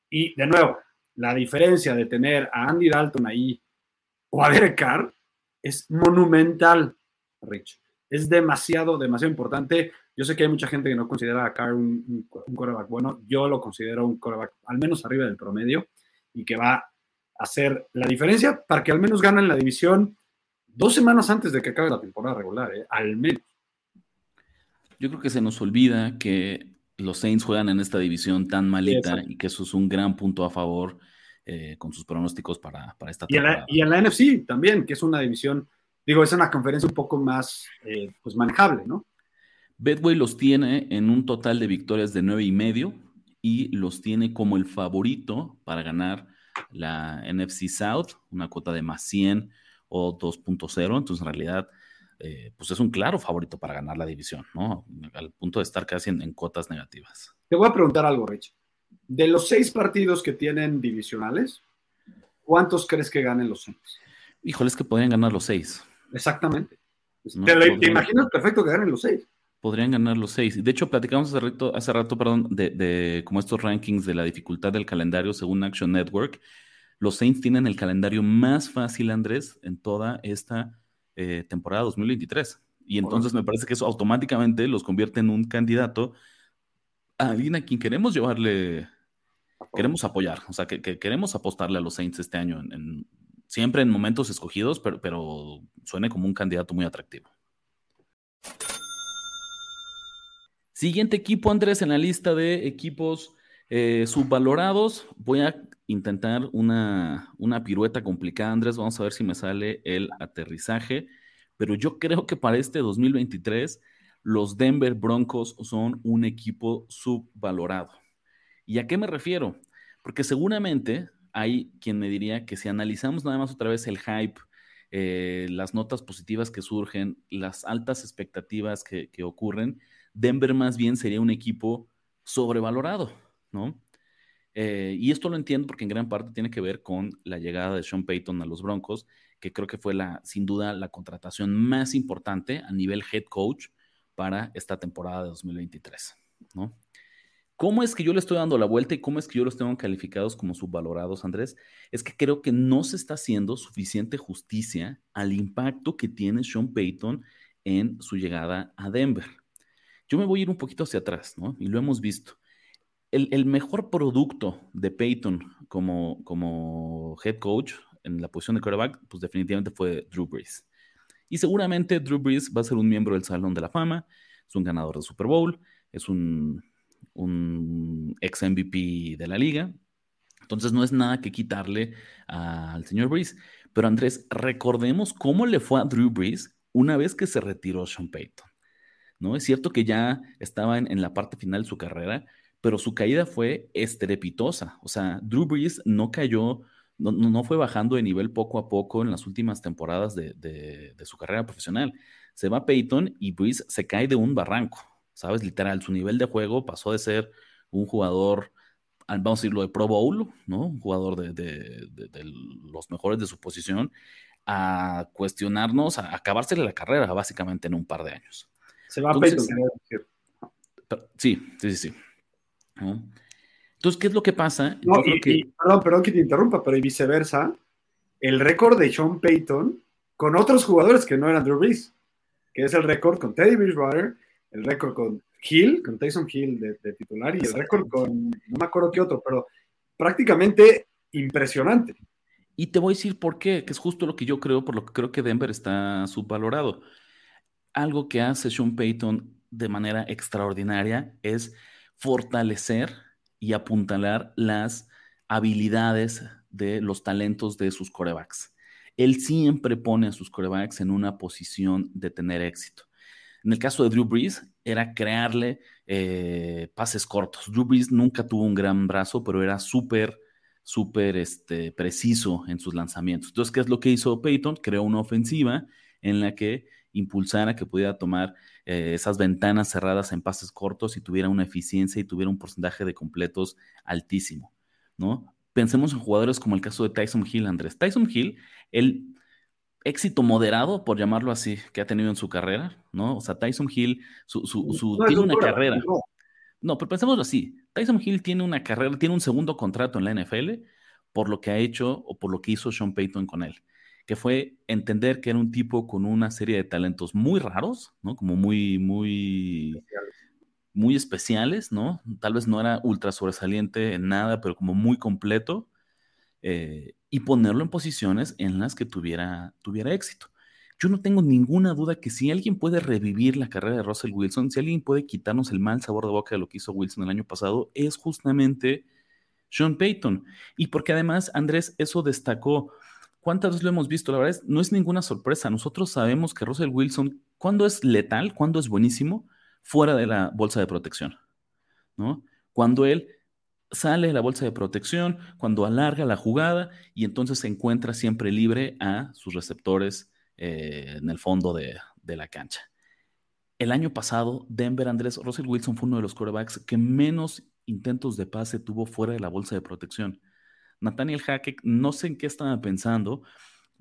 Y de nuevo, la diferencia de tener a Andy Dalton ahí o a Derek Carr es monumental, Rich. Es demasiado, demasiado importante. Yo sé que hay mucha gente que no considera a Carr un, un, quarterback bueno. Yo lo considero un quarterback al menos arriba del promedio y que va hacer la diferencia para que al menos ganen la división dos semanas antes de que acabe la temporada regular, ¿eh? al menos. Yo creo que se nos olvida que los Saints juegan en esta división tan malita y que eso es un gran punto a favor eh, con sus pronósticos para, esta temporada. Y en, la, NFC también, que es una división, digo, es una conferencia un poco más eh, pues manejable, ¿no? Bedway los tiene en un total de victorias de nueve y medio y los tiene como el favorito para ganar la NFC South, una cuota de más 100 o 2.0. Entonces, en realidad, eh, pues es un claro favorito para ganar la división, ¿no? Al punto de estar casi en, cuotas negativas. Te voy a preguntar algo, Rich. De los seis partidos que tienen divisionales, ¿cuántos crees que ganen los Saints? Híjole, es que podrían ganar los seis. Exactamente. ¿Te, imaginas perfecto que ganen los seis? Podrían ganar los seis. De hecho, platicamos hace rato, hace rato perdón, de, de como estos rankings de la dificultad del calendario según Action Network. Los Saints tienen el calendario más fácil, Andrés, en toda esta eh, temporada 2023. Y entonces me parece que eso automáticamente los convierte en un candidato a alguien a quien queremos llevarle, queremos apoyar, o sea, que, queremos apostarle a los Saints este año, en, siempre en momentos escogidos, pero, pero suene como un candidato muy atractivo. Siguiente equipo, Andrés, en la lista de equipos eh, subvalorados. Voy a intentar una, una pirueta complicada, Andrés. Vamos a ver si me sale el aterrizaje. Pero yo creo que para este 2023 los Denver Broncos son un equipo subvalorado. ¿Y a qué me refiero? Porque seguramente hay quien me diría que si analizamos nada más otra vez el hype, eh, las notas positivas que surgen, las altas expectativas que, que ocurren, Denver más bien sería un equipo sobrevalorado, ¿no? Eh, y esto lo entiendo porque en gran parte tiene que ver con la llegada de Sean Payton a los Broncos, que creo que fue la, sin duda la contratación más importante a nivel head coach para esta temporada de 2023, ¿no? ¿Cómo es que yo le estoy dando la vuelta y cómo es que yo los tengo calificados como subvalorados, Andrés? Es que creo que no se está haciendo suficiente justicia al impacto que tiene Sean Payton en su llegada a Denver. Yo me voy a ir un poquito hacia atrás, ¿no? Y lo hemos visto el, mejor producto de Peyton como, como head coach en la posición de quarterback, pues definitivamente fue Drew Brees. Y seguramente Drew Brees va a ser un miembro del Salón de la Fama, es un ganador de Super Bowl, es un, un ex MVP de la liga. Entonces no es nada que quitarle al señor Brees. Pero Andrés, recordemos cómo le fue a Drew Brees una vez que se retiró Sean Payton. ¿No? Es cierto que ya estaba en, en la parte final de su carrera, pero su caída fue estrepitosa. O sea, Drew Brees no cayó, no, no fue bajando de nivel poco a poco en las últimas temporadas de, su carrera profesional. Se va Peyton y Brees se cae de un barranco, ¿sabes? Literal, su nivel de juego pasó de ser un jugador, vamos a decirlo, de Pro Bowl, ¿no? Un jugador de, los mejores de su posición, a cuestionarnos, a acabársele la carrera básicamente en un par de años. Se va Peyton. Sí, sí, sí, sí. Entonces, ¿qué es lo que pasa? perdón, perdón que te interrumpa, pero y viceversa, el récord de Sean Payton con otros jugadores que no eran Drew Brees, que es el récord con Teddy Bridgewater, el récord con Hill, con Tyson Hill de, titular, y el récord con, no me acuerdo qué otro, pero prácticamente impresionante. Y te voy a decir por qué, que es justo lo que yo creo, por lo que creo que Denver está subvalorado. Algo que hace Sean Payton de manera extraordinaria es fortalecer y apuntalar las habilidades de los talentos de sus corebacks. Él siempre pone a sus corebacks en una posición de tener éxito. En el caso de Drew Brees, era crearle eh, pases cortos. Drew Brees nunca tuvo un gran brazo, pero era súper, súper este, preciso en sus lanzamientos. Entonces, ¿qué es lo que hizo Peyton? Creó una ofensiva en la que impulsara que pudiera tomar eh, esas ventanas cerradas en pases cortos y tuviera una eficiencia y tuviera un porcentaje de completos altísimo, ¿no? Pensemos en jugadores como el caso de Tyson Hill, Andrés. Tyson Hill, el éxito moderado, por llamarlo así, que ha tenido en su carrera, ¿no? O sea, Tyson Hill, su, su, tiene una carrera. No. pero pensémoslo así. Tyson Hill tiene una carrera, tiene un segundo contrato en la NFL por lo que ha hecho o por lo que hizo Sean Payton con él, que fue entender que era un tipo con una serie de talentos muy raros, ¿no? Como muy, muy, muy especiales, ¿no? Tal vez no era ultra sobresaliente en nada, pero como muy completo. Eh, y ponerlo en posiciones en las que tuviera, tuviera éxito. Yo no tengo ninguna duda que si alguien puede revivir la carrera de Russell Wilson, si alguien puede quitarnos el mal sabor de boca de lo que hizo Wilson el año pasado, es justamente Sean Payton. Y porque además, Andrés, eso destacó. ¿Cuántas veces lo hemos visto? La verdad es, no es ninguna sorpresa. Nosotros sabemos que Russell Wilson, cuando es letal, cuando es buenísimo, fuera de la bolsa de protección, ¿no? Cuando él sale de la bolsa de protección, cuando alarga la jugada y entonces se encuentra siempre libre a sus receptores eh, en el fondo de, la cancha. El año pasado, Denver Andrés Russell Wilson fue uno de los quarterbacks que menos intentos de pase tuvo fuera de la bolsa de protección. Nathaniel Hackett, no sé en qué estaba pensando,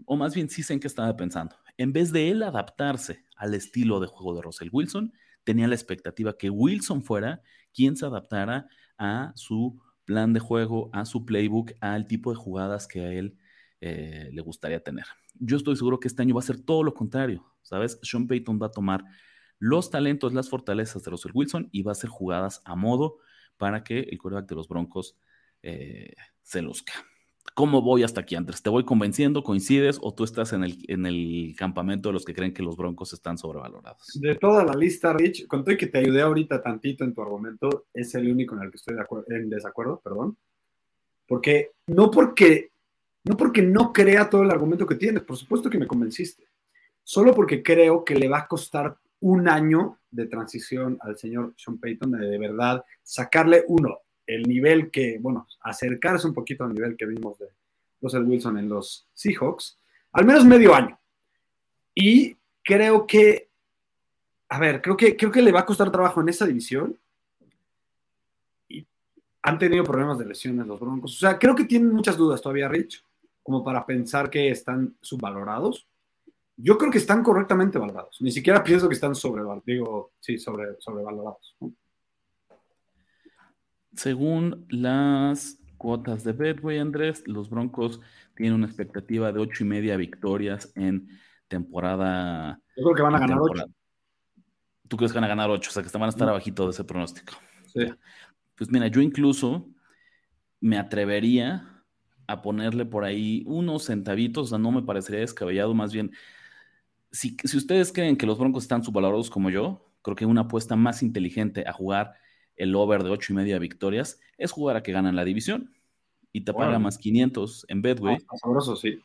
o más bien sí sé en qué estaba pensando. En vez de él adaptarse al estilo de juego de Russell Wilson, tenía la expectativa que Wilson fuera quien se adaptara a su plan de juego, a su playbook, al tipo de jugadas que a él eh, le gustaría tener. Yo estoy seguro que este año va a ser todo lo contrario, ¿sabes? Sean Payton va a tomar los talentos, las fortalezas de Russell Wilson y va a hacer jugadas a modo para que el quarterback de los Broncos eh, se luzca. ¿Cómo voy hasta aquí, Andrés? ¿Te voy convenciendo? ¿Coincides? ¿O tú estás en el, en el campamento de los que creen que los Broncos están sobrevalorados? De toda la lista, Rich, con todo que te ayudé ahorita tantito en tu argumento, es el único en el que estoy en desacuerdo, perdón. Porque no porque no porque no crea todo el argumento que tienes, por supuesto que me convenciste. Solo porque creo que le va a costar un año de transición al señor Sean Payton de, de verdad sacarle uno el nivel que, bueno, acercarse un poquito al nivel que vimos de Russell Wilson en los Seahawks, al menos medio año. Y creo que, a ver, creo que, creo que le va a costar trabajo en esa división. Han tenido problemas de lesiones los Broncos. O sea, creo que tienen muchas dudas todavía, Rich, como para pensar que están subvalorados. Yo creo que están correctamente valorados. Ni siquiera pienso que están sobrevalorados. Digo, sí, sobre, sobrevalorados. Según las cuotas de Betway, Andrés, los Broncos tienen una expectativa de ocho y media victorias en temporada. Yo creo que van a ganar ocho. ¿Tú crees que van a ganar ocho? O sea, que van a estar abajito de ese pronóstico. Sí. Pues mira, yo incluso me atrevería a ponerle por ahí unos centavitos, o sea, no me parecería descabellado, más bien, si, si ustedes creen que los Broncos están subvalorados como yo, creo que una apuesta más inteligente a jugar el over de ocho y media victorias, es jugar a que ganan la división y te paga más 500 en Bedway. Ah, sabroso, sí.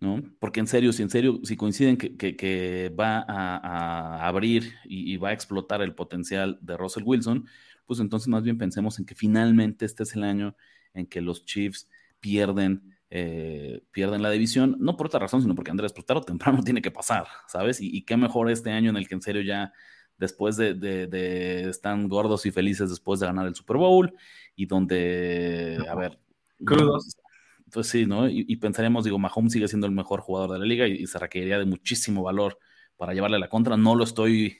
¿no? Porque en serio, si en serio, si coinciden que, va a, abrir y, va a explotar el potencial de Russell Wilson, pues entonces más bien pensemos en que finalmente este es el año en que los Chiefs pierden, eh, pierden la división, no por otra razón, sino porque Andrés, pues tarde o temprano *laughs* tiene que pasar, ¿sabes? Y, y, qué mejor este año en el que en serio ya después de, de, están gordos y felices después de ganar el Super Bowl y donde, a ver, crudos. Pues sí, ¿no? Y, pensaremos, digo, Mahomes sigue siendo el mejor jugador de la liga y, se requeriría de muchísimo valor para llevarle la contra. No lo estoy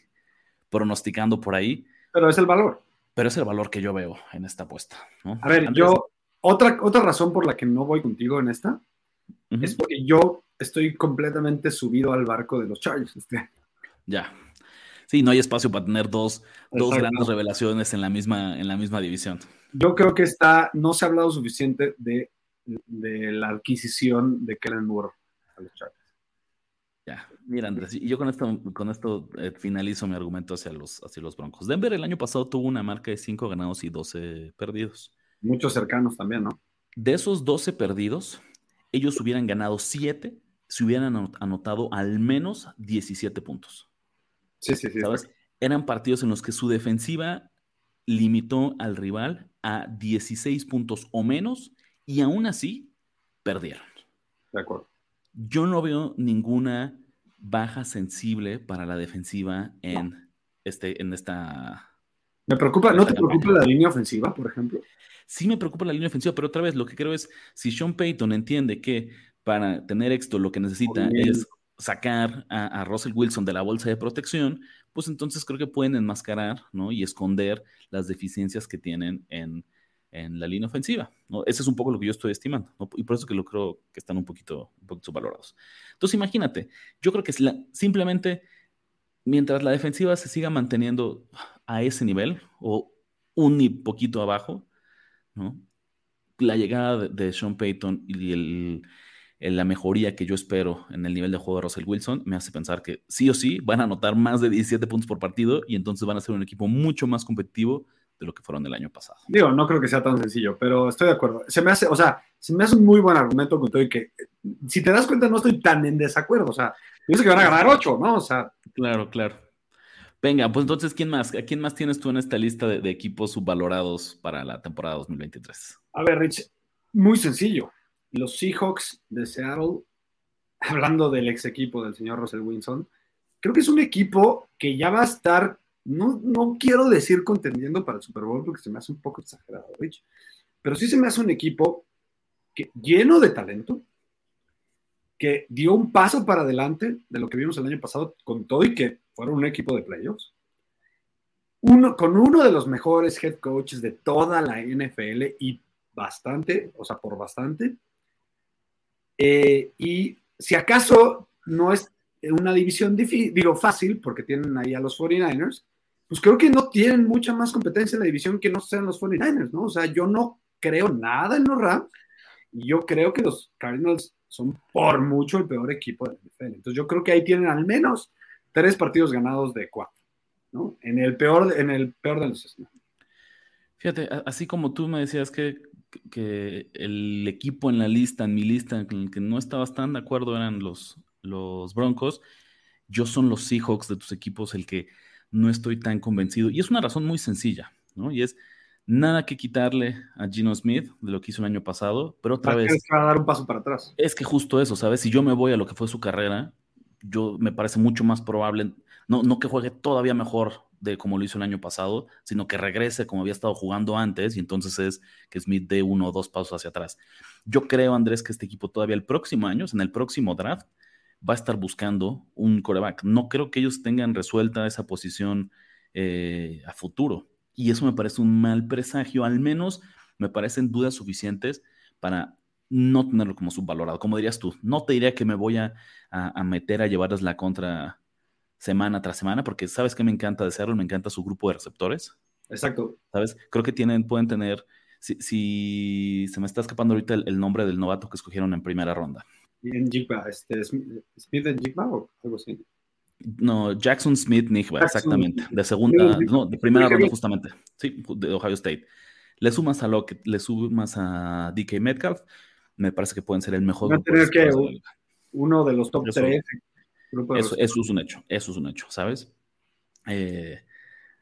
pronosticando por ahí. Pero es el valor. Pero es el valor que yo veo en esta apuesta. A ver, yo, otra, otra razón por la que no voy contigo en esta es porque yo estoy completamente subido al barco de los Chargers este Ya, Sí, no hay espacio para tener dos, grandes revelaciones en la, misma, en la misma división. Yo creo que está, no se ha hablado suficiente de, la adquisición de Kellen Moore a los Chargers. Ya, mira Andrés, y yo con esto, con esto eh, finalizo mi argumento hacia los, hacia los Broncos. Denver el año pasado tuvo una marca de 5 ganados y 12 perdidos. Muchos cercanos también, ¿no? De esos 12 perdidos, ellos hubieran ganado 7 si hubieran anotado al menos 17 puntos. Sí, sí, sí. ¿Sabes? Eran partidos en los que su defensiva limitó al rival a 16 puntos o menos Y aún así, perdieron. De acuerdo. Yo no veo ninguna baja sensible para la defensiva en, este, en esta. Me preocupa, ¿no te preocupa la línea ofensiva, por ejemplo? Sí me preocupa la línea ofensiva, pero otra vez lo que creo es, si Sean Payton entiende que para tener éxito lo que necesita es sacar a, Russell Wilson de la bolsa de protección, pues entonces creo que pueden enmascarar ¿no? y esconder las deficiencias que tienen en, en la línea ofensiva. ¿no? Ese es un poco lo que yo estoy estimando, y por eso que lo creo que están un poquito, un poquito subvalorados. Entonces, imagínate, yo creo que simplemente mientras la defensiva se siga manteniendo a ese nivel o un poquito abajo, ¿no? la llegada de, Sean Payton y el, la mejoría que yo espero en el nivel de juego de Russell Wilson me hace pensar que sí o sí van a anotar más de 17 puntos por partido y entonces van a ser un equipo mucho más competitivo de lo que fueron el año pasado. Digo, no creo que sea tan sencillo, pero estoy de acuerdo. Se me hace, o sea, se me hace un muy buen argumento con todo y que, si te das cuenta, no estoy tan en desacuerdo. O sea, pienso que van a ganar ocho, ¿no? O sea. Claro, claro. Venga, pues entonces, ¿quién más? ¿A quién más tienes tú en esta lista de, de equipos subvalorados para la temporada 2023? A ver, Rich, muy sencillo. Los Seahawks de Seattle, *laughs* hablando del ex equipo del señor Russell Wilson, creo que es un equipo que ya va a estar no, no quiero decir contendiendo para el Super Bowl porque se me hace un poco exagerado, Rich, pero sí se me hace un equipo que, lleno de talento, que dio un paso para adelante de lo que vimos el año pasado con todo y que fueron un equipo de playoffs. Uno, con uno de los mejores head coaches de toda la NFL y bastante, o sea, por bastante. Eh, y si acaso no es una división difícil, digo fácil, porque tienen ahí a los 49ers, pues creo que no tienen mucha más competencia en la división que no sean los 49ers, ¿no? O sea, yo no creo nada en los Rams y yo creo que los Cardinals son por mucho el peor equipo de la NFL. Entonces yo creo que ahí tienen al menos tres partidos ganados de cuatro, ¿no? En el peor, en el peor de los escenarios. Fíjate, así como tú me decías que, que, el equipo en la lista, en mi lista, en el que no estabas tan de acuerdo eran los, los Broncos, yo son los Seahawks de tus equipos el que no estoy tan convencido. Y es una razón muy sencilla, ¿no? Y es nada que quitarle a Gino Smith de lo que hizo el año pasado, pero otra vez... Es que va a dar un paso para atrás. Es que justo eso, ¿sabes? Si yo me voy a lo que fue su carrera, yo me parece mucho más probable, no, no que juegue todavía mejor de como lo hizo el año pasado, sino que regrese como había estado jugando antes y entonces es que Smith dé uno o dos pasos hacia atrás. Yo creo, Andrés, que este equipo todavía el próximo año, en el próximo draft, va a estar buscando un coreback. No creo que ellos tengan resuelta esa posición eh, a futuro. Y eso me parece un mal presagio, al menos me parecen dudas suficientes para no tenerlo como subvalorado. Como dirías tú, no te diría que me voy a, meter a llevarles la contra semana tras semana, porque sabes que me encanta de Cerro, me encanta su grupo de receptores. Exacto. ¿Sabes? Creo que tienen, pueden tener, si, se me está escapando ahorita el, nombre del novato que escogieron en primera ronda en Jigba, este, Smith en Jigba o algo así. No, Jackson Smith Nigba, exactamente. De segunda, no, de primera ronda justamente. Sí, de Ohio State. Le sumas a Lockett, le sumas a DK Metcalf, me parece que pueden ser el mejor. Va tener que uno de los top eso, tres. Eso, eso, es un hecho, eso es un hecho, ¿sabes? Eh,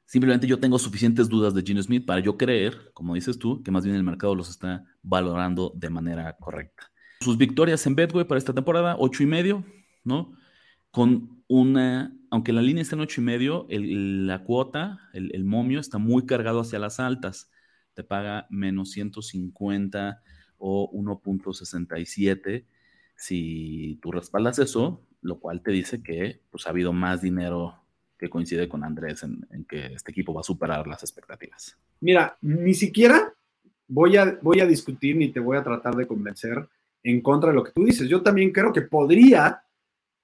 simplemente yo tengo suficientes dudas de Gino Smith para yo creer, como dices tú, que más bien el mercado los está valorando de manera correcta. Sus victorias en Bedway para esta temporada, ocho y medio, ¿no? Con una, aunque la línea está en ocho y medio, la cuota, el, momio está muy cargado hacia las altas. Te paga menos 150 o 1.67 si tú respaldas eso, lo cual te dice que pues, ha habido más dinero que coincide con Andrés en, que este equipo va a superar las expectativas. Mira, ni siquiera voy a, voy a discutir ni te voy a tratar de convencer en contra de lo que tú dices. Yo también creo que podría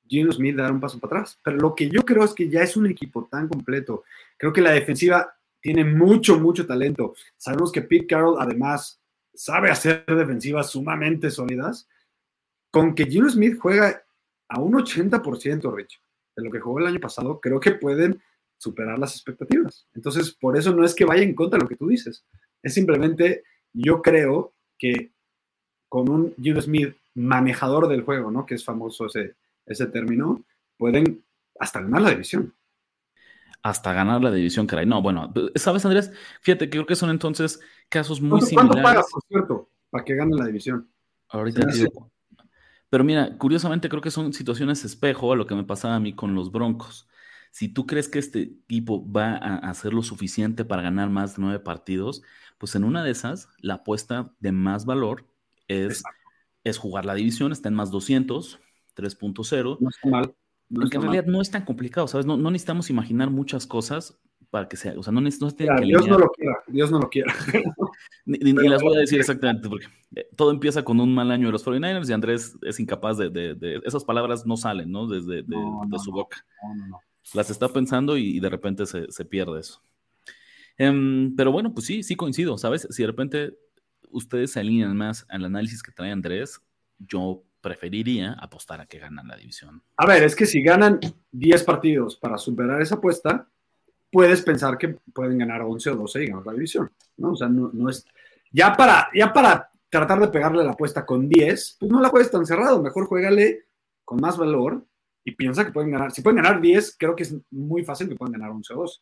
Gino Smith dar un paso para atrás, pero lo que yo creo es que ya es un equipo tan completo. Creo que la defensiva tiene mucho, mucho talento. Sabemos que Pete Carroll además sabe hacer defensivas sumamente sólidas. Con que Gino Smith juega a un 80%, Rich, de lo que jugó el año pasado, creo que pueden superar las expectativas. Entonces, por eso no es que vaya en contra de lo que tú dices. Es simplemente, yo creo que con un Gino Smith manejador del juego, ¿no? Que es famoso ese, ese término, pueden hasta ganar la división. Hasta ganar la división, caray. No, bueno, ¿sabes, Andrés? Fíjate, creo que son entonces casos muy similares. ¿Cuánto pagas, por cierto? para que gane la división. Ahorita digo. Pero mira, curiosamente creo que son situaciones espejo a lo que me pasaba a mí con los Broncos. Si tú crees que este equipo va a hacer lo suficiente para ganar más de nueve partidos, pues en una de esas, la apuesta de más valor es, es jugar la división, está en más 200, 3.0. No está mal. No en realidad no es tan complicado, ¿sabes? No, no, necesitamos imaginar muchas cosas para que sea, o sea, no, necesitamos que Dios no lo quiera, Dios no lo quiera. *laughs* ni, las voy a decir exactamente, porque eh, todo empieza con un mal año de los 49ers y Andrés es incapaz de, de, esas palabras no salen, ¿no? Desde de, su boca. Las está pensando y, de repente se, se pierde eso. Em, pero bueno, pues sí, sí coincido, ¿sabes? Si de repente ustedes se alinean más al análisis que trae Andrés, yo preferiría apostar a que ganan la división. A ver, es que si ganan 10 partidos para superar esa apuesta, puedes pensar que pueden ganar 11 o 12 y ganar la división, ¿no? O sea, no, es... Ya para, ya para tratar de pegarle la apuesta con 10, pues no la juegues tan cerrado, mejor juégale con más valor y piensa que pueden ganar. Si pueden ganar 10, creo que es muy fácil que puedan ganar 11 o 12.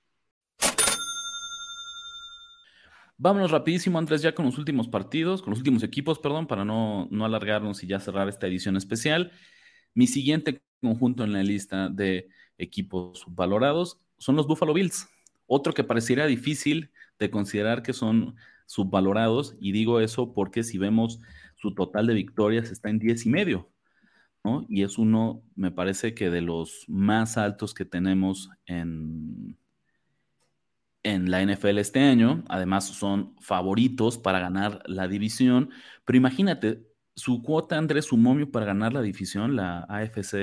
Vámonos rapidísimo, Andrés, ya con los últimos partidos, con los últimos equipos, perdón, para no, no alargarnos y ya cerrar esta edición especial. Mi siguiente conjunto en la lista de equipos valorados son los Buffalo Bills. Otro que pareciera difícil de considerar que son subvalorados, y digo eso porque si vemos su total de victorias está en 10 y medio, ¿no? Y es uno, me parece que de los más altos que tenemos en, en la NFL este año. Además, son favoritos para ganar la división. Pero imagínate, su cuota, Andrés, su momio para ganar la división, la AFC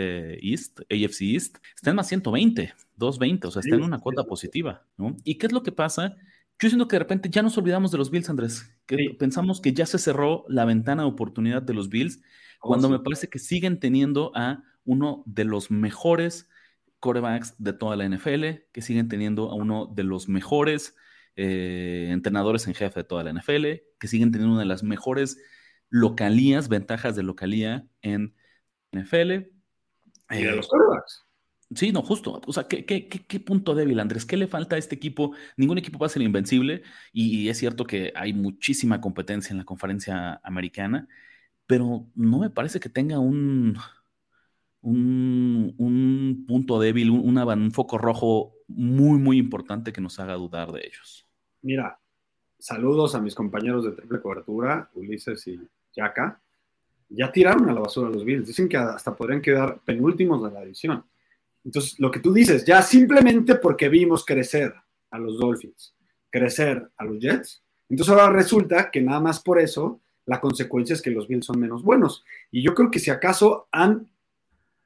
East, AFC East, está en más 120, 220, o sea, está en una cuota positiva, ¿no? ¿Y qué es lo que pasa? Yo siento que de repente ya nos olvidamos de los Bills, Andrés, que pensamos que ya se cerró la ventana de oportunidad de los Bills, oh, cuando me parece que siguen teniendo a uno de los mejores corebacks de toda la NFL, que siguen teniendo a uno de los mejores eh, entrenadores en jefe de toda la NFL, que siguen teniendo una de las mejores localías, ventajas de localía en NFL. Y de los corebacks. Sí, no, justo. O sea, ¿qué, ¿qué, punto débil, Andrés? ¿Qué le falta a este equipo? Ningún equipo va a ser invencible y es cierto que hay muchísima competencia en la conferencia americana, pero no me parece que tenga un, un, punto débil, un, un, foco rojo muy, muy importante que nos haga dudar de ellos. Mira, saludos a mis compañeros de triple cobertura, Ulises y Yaka. Ya tiraron a la basura los Bills. Dicen que hasta podrían quedar penúltimos de la división. Entonces, lo que tú dices, ya simplemente porque vimos crecer a los Dolphins, crecer a los Jets, entonces ahora resulta que nada más por eso la consecuencia es que los Bills son menos buenos. Y yo creo que si acaso han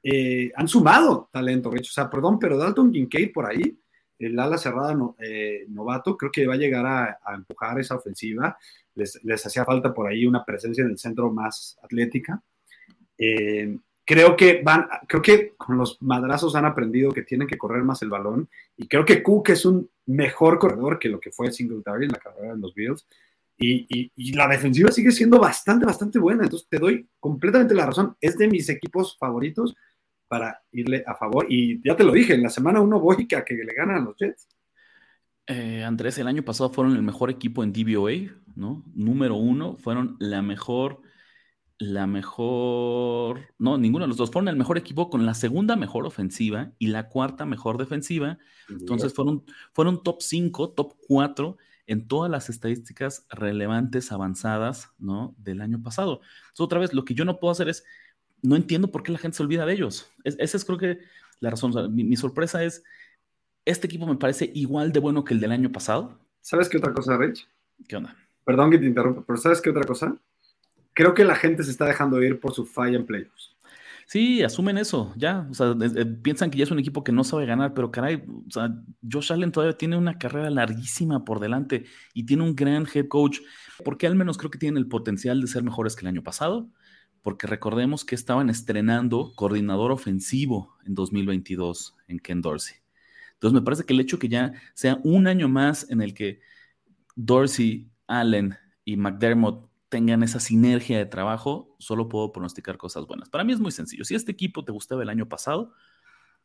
eh, han sumado talento, Rich. O sea, perdón, pero Dalton Kincaid por ahí, el ala cerrada eh, novato, creo que va a llegar a, empujar esa ofensiva. Les, hacía falta por ahí una presencia en el centro más atlética. Eh, creo que van, creo que con los madrazos han aprendido que tienen que correr más el balón. Y creo que Cook es un mejor corredor que lo que fue Singletary en la carrera de los Bills. Y, y, la defensiva sigue siendo bastante, bastante buena. Entonces te doy completamente la razón. Es de mis equipos favoritos para irle a favor. Y ya te lo dije, en la semana uno voy a que le ganan a los Jets. Eh, Andrés, el año pasado fueron el mejor equipo en DVOA, ¿no? Número uno, fueron la mejor, la mejor, no, ninguno de los dos, fueron el mejor equipo con la segunda mejor ofensiva y la cuarta mejor defensiva. Entonces fueron, fueron top 5, top 4 en todas las estadísticas relevantes, avanzadas, ¿no? Del año pasado. Entonces, otra vez, lo que yo no puedo hacer es no entiendo por qué la gente se olvida de ellos. esa es creo que la razón. mi, sorpresa es, este equipo me parece igual de bueno que el del año pasado. ¿Sabes qué otra cosa, Rich? ¿Qué onda? Perdón que te interrumpa, pero ¿sabes qué otra cosa? Creo que la gente se está dejando ir por su falla en playoffs. Sí, asumen eso, ya. O sea, piensan que ya es un equipo que no sabe ganar, pero caray, o sea, Josh Allen todavía tiene una carrera larguísima por delante y tiene un gran head coach, porque al menos creo que tienen el potencial de ser mejores que el año pasado porque recordemos que estaban estrenando coordinador ofensivo en 2022 en Ken Dorsey. Entonces me parece que el hecho que ya sea un año más en el que Dorsey, Allen y McDermott tengan esa sinergia de trabajo, solo puedo pronosticar cosas buenas. Para mí es muy sencillo. Si este equipo te gustaba el año pasado,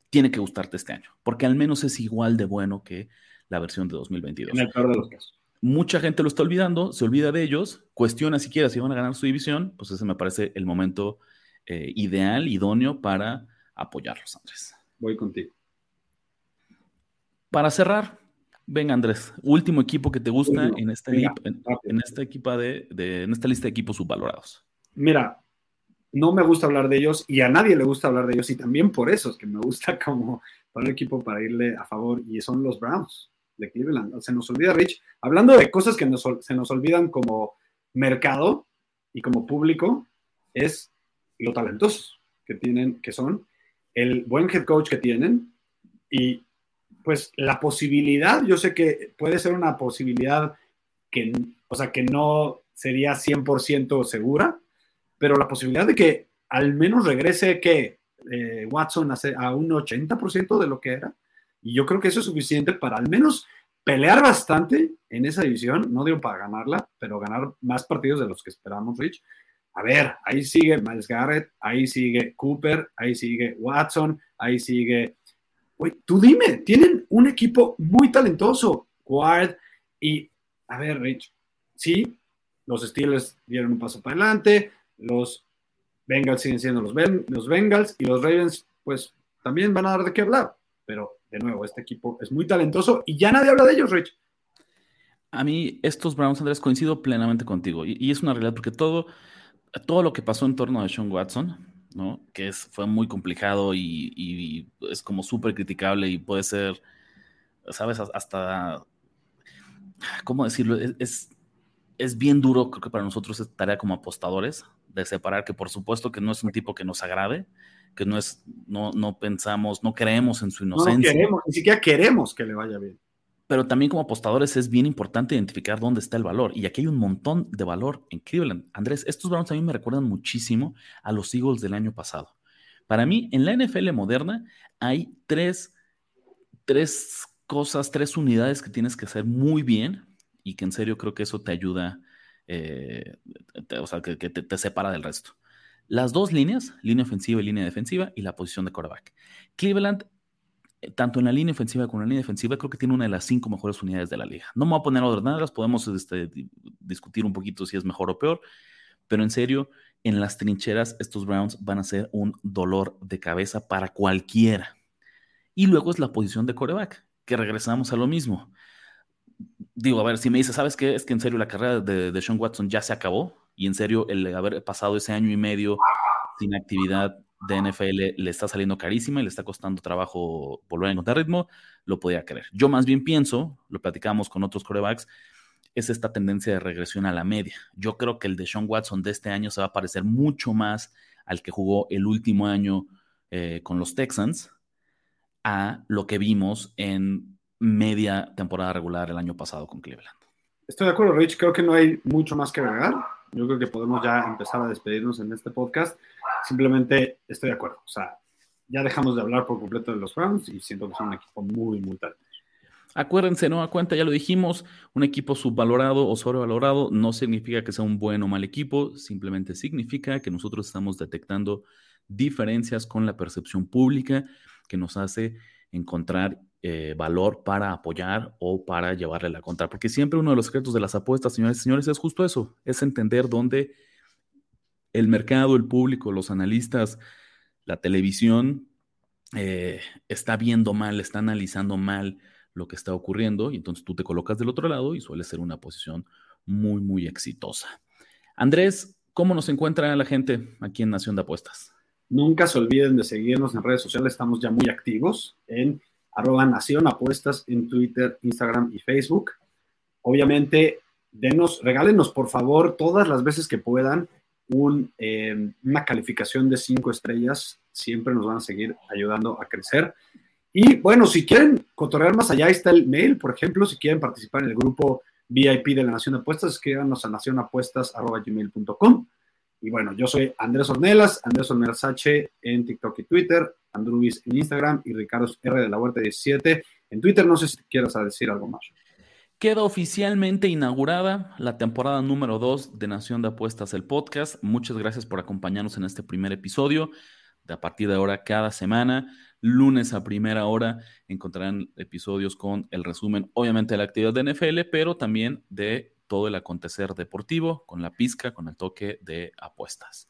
tiene que gustarte este año, porque al menos es igual de bueno que la versión de 2022. En el peor de los casos. Mucha gente lo está olvidando, se olvida de ellos, cuestiona siquiera si van a ganar su división, pues ese me parece el momento eh, ideal, idóneo para apoyarlos, Andrés. Voy contigo. Para cerrar, venga Andrés, último equipo que te gusta en, esta en, esta equipa de, en esta lista de equipos subvalorados. Mira, no me gusta hablar de ellos y a nadie le gusta hablar de ellos y también por eso es que me gusta *laughs* como para un equipo para irle a favor y son los Browns de Cleveland. Se nos olvida, Rich, hablando de cosas que se nos olvidan como mercado y como público, es lo talentosos que tienen, que son, el buen head coach que tienen y pues la posibilidad, yo sé que puede ser una posibilidad que, o sea, que no sería 100% segura, pero la posibilidad de que al menos regrese que eh, Watson a un 80% de lo que era, y yo creo que eso es suficiente para al menos pelear bastante en esa división, no digo para ganarla, pero ganar más partidos de los que esperamos, Rich. A ver, ahí sigue Miles Garrett, ahí sigue Cooper, ahí sigue Watson, ahí sigue... tú dime, tienen un equipo muy talentoso, Ward, y a ver, Rich, sí, los Steelers dieron un paso para adelante, los Bengals siguen siendo los, los Bengals y los Ravens, pues también van a dar de qué hablar, pero de nuevo, este equipo es muy talentoso y ya nadie habla de ellos, Rich. A mí, estos Browns, Andrés, coincido plenamente contigo. Y, es una realidad porque todo, todo lo que pasó en torno a Sean Watson, ¿no? Que es, fue muy complicado y, es como súper criticable y puede ser, ¿sabes? Hasta, ¿cómo decirlo? Es, es, bien duro, creo que para nosotros es tarea como apostadores, de separar que por supuesto que no es un tipo que nos agrade, que no es, no, no pensamos, no creemos en su inocencia. No queremos, ni siquiera queremos que le vaya bien. Pero también como apostadores es bien importante identificar dónde está el valor. Y aquí hay un montón de valor en Cleveland. Andrés, estos Browns a mí me recuerdan muchísimo a los Eagles del año pasado. Para mí, en la NFL moderna hay tres, tres cosas, tres unidades que tienes que hacer muy bien y que en serio creo que eso te ayuda, eh, o sea, que, te, te, separa del resto. Las dos líneas, línea ofensiva y línea defensiva, y la posición de quarterback. Cleveland, eh, tanto en la línea ofensiva como en la línea defensiva, creo que tiene una de las cinco mejores unidades de la liga. No me voy a poner a ordenarlas, podemos este, discutir un poquito si es mejor o peor, pero en serio, en las trincheras, estos Browns van a ser un dolor de cabeza para cualquiera. Y luego es la posición de coreback, que regresamos a lo mismo. Digo, a ver, si me dice, ¿sabes qué? Es que en serio la carrera de, de Sean Watson ya se acabó y en serio el haber pasado ese año y medio sin actividad de NFL le está saliendo carísima y le está costando trabajo volver a encontrar ritmo, lo podía creer. Yo más bien pienso, lo platicamos con otros corebacks, es esta tendencia de regresión a la media. Yo creo que el de Sean Watson de este año se va a parecer mucho más al que jugó el último año eh, con los Texans a lo que vimos en media temporada regular el año pasado con Cleveland. Estoy de acuerdo, Rich. Creo que no hay mucho más que agregar yo creo que podemos ya empezar a despedirnos en este podcast. Simplemente estoy de acuerdo. O sea, ya dejamos de hablar por completo de los Browns y siento que son un equipo muy, muy talentoso. Acuérdense, no a cuenta, ya lo dijimos, un equipo subvalorado o sobrevalorado no significa que sea un buen o mal equipo, simplemente significa que nosotros estamos detectando diferencias con la percepción pública que nos hace encontrar eh, valor para apoyar o para llevarle la contra. Porque siempre uno de los secretos de las apuestas, señores y señores, es justo eso, es entender dónde el mercado, el público, los analistas, la televisión eh, está viendo mal, está analizando mal lo que está ocurriendo y entonces tú te colocas del otro lado y suele ser una posición muy, muy exitosa. Andrés, ¿cómo nos encuentra la gente aquí en Nación de Apuestas? Nunca se olviden de seguirnos en redes sociales, estamos ya muy activos en arroba Nación Apuestas en Twitter, Instagram y Facebook. Obviamente, denos, regálenos por favor todas las veces que puedan eh, una calificación de cinco estrellas. Siempre nos van a seguir ayudando a crecer. Y bueno, si quieren cotorrear más allá, está el mail, por ejemplo, si quieren participar en el grupo VIP de la Nación de Apuestas, escríbanos a nacionapuestas.gmail.com. Y bueno, yo soy Andrés Ornelas, Andrés Ornelas H en TikTok y Twitter, Andrubis en Instagram y Ricardo R de la Huerta 17 en Twitter. No sé si quieras decir algo más. Queda oficialmente inaugurada la temporada número 2 de Nación de Apuestas, el podcast. Muchas gracias por acompañarnos en este primer episodio. De a partir de ahora, cada semana, lunes a primera hora encontrarán episodios con el resumen, obviamente, de la actividad de NFL, pero también de todo el acontecer deportivo, con la pizca, con el toque de apuestas.